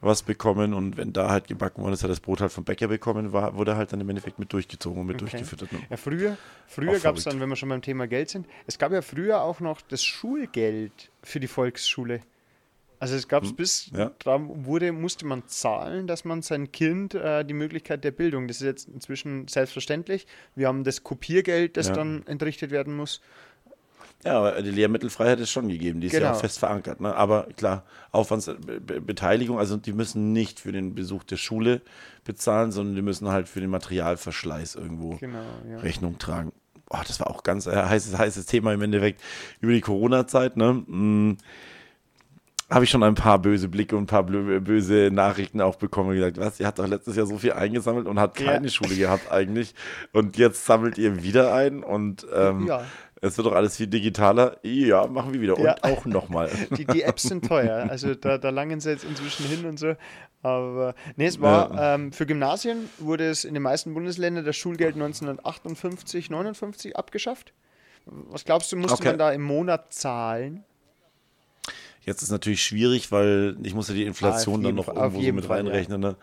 S2: was bekommen und wenn da halt gebacken worden ist, hat das Brot halt vom Bäcker bekommen, war, wurde halt dann im Endeffekt mit durchgezogen und mit
S1: Okay.
S2: durchgefüttert. Ne?
S1: ja, früher, früher gab es dann, wenn wir schon beim Thema Geld sind, es gab ja früher auch noch das Schulgeld für die Volksschule. Also es gab es bis,
S2: ja.
S1: da wurde, musste man zahlen, dass man sein Kind äh, die Möglichkeit der Bildung, das ist jetzt inzwischen selbstverständlich. Wir haben das Kopiergeld, das
S2: Ja.
S1: dann entrichtet werden muss.
S2: Ja, aber die Lehrmittelfreiheit ist schon gegeben, die ist ja
S1: Genau.
S2: auch fest verankert. Ne? Aber klar, Aufwandsbeteiligung, also die müssen nicht für den Besuch der Schule bezahlen, sondern die müssen halt für den Materialverschleiß irgendwo
S1: Genau, ja.
S2: Rechnung tragen. Oh, das war auch ganz äh, heißes, heißes Thema im Endeffekt über die Corona-Zeit. Ne? Habe ich schon ein paar böse Blicke und ein paar böse Nachrichten auch bekommen und gesagt, was, ihr habt doch letztes Jahr so viel eingesammelt und habt
S1: Ja.
S2: keine Schule gehabt eigentlich. Und jetzt sammelt ihr wieder ein und ähm,
S1: Ja.
S2: es wird doch alles viel digitaler. Ja, machen wir wieder.
S1: Ja.
S2: Und auch nochmal.
S1: Die, die Apps sind teuer, also da, da langen sie jetzt inzwischen hin und so. Aber nee, es war ähm, für Gymnasien wurde es in den meisten Bundesländern das Schulgeld 1958, 59 abgeschafft. Was glaubst du, musste
S2: Okay.
S1: man da im Monat zahlen?
S2: Jetzt ist natürlich schwierig, weil ich muss ja die Inflation dann noch
S1: Fall-
S2: irgendwo so mit
S1: Fall, ja.
S2: reinrechnen. Ne?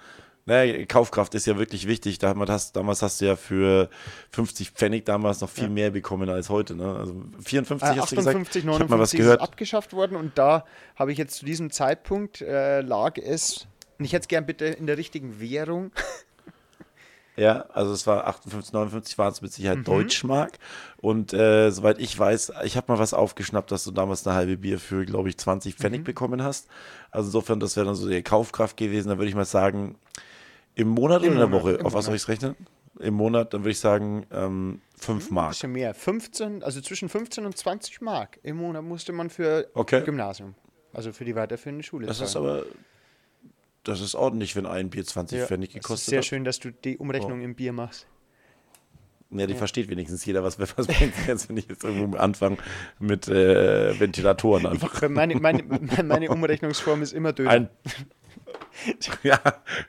S2: Naja, Kaufkraft ist ja wirklich wichtig. Da das, damals hast du ja für 50 Pfennig damals noch viel mehr bekommen als heute. Ne? Also 54
S1: Äh,
S2: hast du gesagt.
S1: 58,
S2: Ich habe mal was
S1: 59 ist abgeschafft worden und da habe ich jetzt zu diesem Zeitpunkt äh, lag es, und ich hätte es gern bitte in der richtigen Währung,
S2: Ja, also es war 58, 59 waren es mit
S1: Mhm.
S2: Sicherheit Deutschmark. Und äh, soweit ich weiß, ich habe mal was aufgeschnappt, dass du damals eine halbe Bier für, glaube ich, 20 Pfennig
S1: Mhm.
S2: bekommen hast. Also insofern, das wäre dann so die Kaufkraft gewesen. Da würde ich mal sagen, im Monat
S1: Im
S2: oder in der Woche? Auf was soll ich es rechnen? Im Monat, dann würde ich sagen, ähm, 5 Mark.
S1: bisschen mehr, 15, also zwischen 15 und 20 Mark im Monat musste man für
S2: Okay.
S1: Gymnasium, also für die weiterführende Schule
S2: Das ist
S1: zahlen.
S2: aber, das ist ordentlich, wenn ein Bier 20
S1: Ja,
S2: Pfennig
S1: es ist
S2: gekostet
S1: sehr
S2: hat.
S1: schön, dass du die Umrechnung im Bier machst.
S2: Ja, die versteht wenigstens jeder, was, was bringt jetzt, wenn ich jetzt irgendwo anfange mit äh, Ventilatoren einfach.
S1: Meine, meine, meine Umrechnungsform ist immer Döner.
S2: Ein, ja,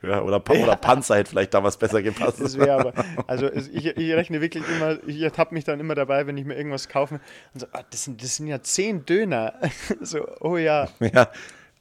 S2: ja, oder, oder Panzer hätte vielleicht damals besser gepasst.
S1: Das wäre aber, also ich, ich rechne wirklich immer, ich ertappe mich dann immer dabei, wenn ich mir irgendwas kaufe und so, ah, das, sind, das sind ja 10 Döner. So, oh ja.
S2: Ja,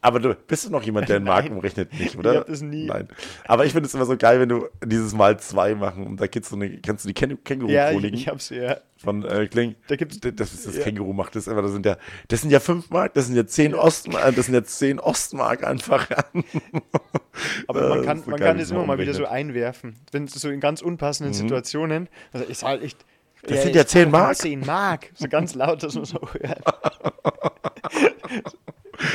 S2: aber du bist du noch jemand, der in Marken
S1: Nein.
S2: umrechnet, nicht, oder?
S1: Ich hab das nie.
S2: Nein. Aber ich finde es immer so geil, wenn du dieses Mal zwei machen und da kennst du, eine, kennst du die Ken
S1: Ja, ich, ich hab's ja.
S2: von äh, Kling?
S1: Da gibt's-
S2: das ist das
S1: ja.
S2: Känguru macht das immer. Das sind ja, das sind ja fünf Mark, das sind ja zehn Ostmark, das sind ja zehn Ostmark einfach.
S1: Aber
S2: Ja,
S1: man
S2: das
S1: kann,
S2: so
S1: man kann
S2: man
S1: immer mal wieder so einwerfen. Wenn es so in ganz unpassenden Situationen, also ich sage echt.
S2: Das sind ja 10 Mark.
S1: 10 Mark. So ganz laut, dass man so hört.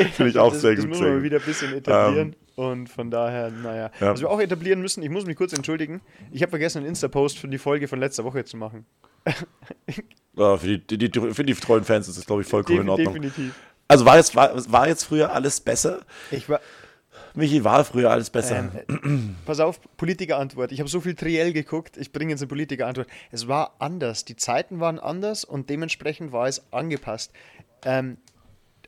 S2: Finde ich auch
S1: das,
S2: sehr
S1: das
S2: gut.
S1: man mal
S2: gut.
S1: wieder ein bisschen etablieren. und von daher, naja.
S2: Ja.
S1: Was wir auch etablieren müssen, ich muss mich kurz entschuldigen. Ich habe vergessen, einen Insta-Post für die Folge von letzter Woche zu machen.
S2: Ja, für, die, die, die, für die treuen Fans ist das, glaube ich, vollkommen in
S1: Def-
S2: Ordnung.
S1: Definitiv.
S2: Also war jetzt, war, war jetzt früher alles besser?
S1: Ich war,
S2: Michi, war früher alles besser?
S1: Ähm, pass auf, Politikerantwort. Ich habe so viel Triell geguckt, ich bringe jetzt eine Politikerantwort. Es war anders. Die Zeiten waren anders und dementsprechend war es angepasst. Ähm,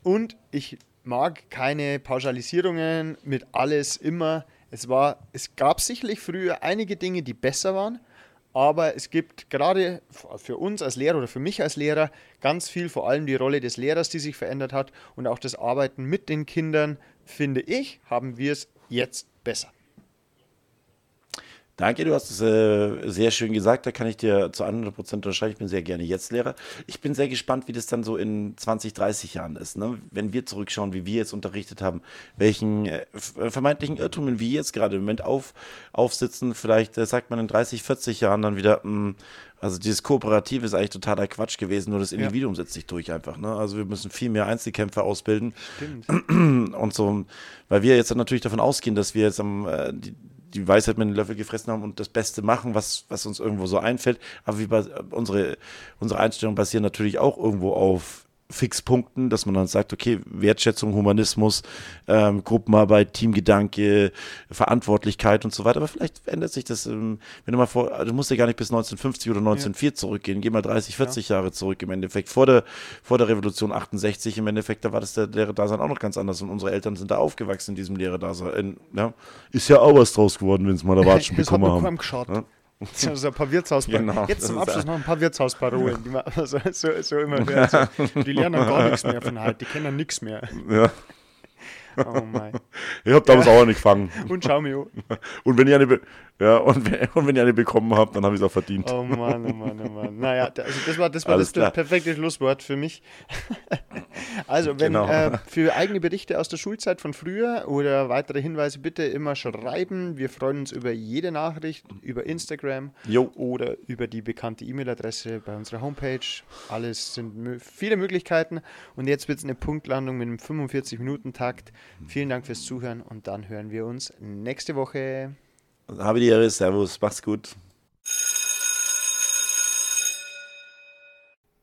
S1: und ich mag keine Pauschalisierungen mit alles immer. Es war, es gab sicherlich früher einige Dinge, die besser waren, aber es gibt gerade für uns als Lehrer oder für mich als Lehrer ganz viel, vor allem die Rolle des Lehrers, die sich verändert hat und auch das Arbeiten mit den Kindern, finde ich, haben wir es jetzt besser.
S2: Danke, du hast es äh, sehr schön gesagt. Da kann ich dir zu 100% unterschreiben. Ich bin sehr gerne jetzt Lehrer. Ich bin sehr gespannt, wie das dann so in 20, 30 Jahren ist. Ne? Wenn wir zurückschauen, wie wir jetzt unterrichtet haben, welchen äh, äh, vermeintlichen Irrtümern wir jetzt gerade im Moment auf, aufsitzen. Vielleicht äh, sagt man in 30, 40 Jahren dann wieder, mh, also dieses Kooperative ist eigentlich totaler Quatsch gewesen, nur das Individuum setzt sich durch einfach. Ne? Also wir müssen viel mehr Einzelkämpfer ausbilden
S1: Stimmt.
S2: und so, weil wir jetzt natürlich davon ausgehen, dass wir jetzt am, äh, die, die Weisheit mit den Löffel gefressen haben und das Beste machen, was, was uns irgendwo so einfällt. Aber wie bas- unsere, unsere Einstellungen basieren natürlich auch irgendwo auf Fixpunkten, dass man dann sagt, okay, Wertschätzung, Humanismus, ähm, Gruppenarbeit, Teamgedanke, Verantwortlichkeit und so weiter. Aber vielleicht ändert sich das, ähm, wenn du mal vor, du musst ja gar nicht bis 1950 oder 1904 zurückgehen, geh mal 30, 40 Jahre zurück im Endeffekt. Vor der, vor der Revolution 68 im Endeffekt, da war das der Lehrerdasein auch noch ganz anders und unsere Eltern sind da aufgewachsen in diesem Lehrerdasein. Ja. Ist ja auch was draus geworden, wenn es mal da Watschen bekommen
S1: nur
S2: haben. Ja.
S1: So, ein paar Wirtshausparolen.
S2: Genau,
S1: Jetzt zum Abschluss noch ein paar Wirtshausparolen, die man so, so, immer hört. So. Die lernen gar nichts mehr von halt, die kennen nichts mehr.
S2: Ja.
S1: Oh mein.
S2: Ich hab damals auch nicht gefangen.
S1: Und schau mir an.
S2: Und wenn ich eine, Ja, und wenn, und wenn ihr eine bekommen habt, dann habe ich es auch verdient.
S1: Oh Mann, oh Mann, oh Mann. Naja, also das war das, war
S2: Alles
S1: das,
S2: klar.
S1: perfekte Schlusswort für mich. also, wenn
S2: Genau.
S1: äh, für eigene Berichte aus der Schulzeit von früher oder weitere Hinweise bitte immer schreiben. Wir freuen uns über jede Nachricht, über Instagram
S2: Jo.
S1: oder über die bekannte E-Mail-Adresse bei unserer Homepage. Alles sind viele Möglichkeiten. Und jetzt wird es eine Punktlandung mit einem 45-Minuten-Takt. Vielen Dank fürs Zuhören und dann hören wir uns nächste Woche.
S2: Habe die Ehre, Servus, mach's gut.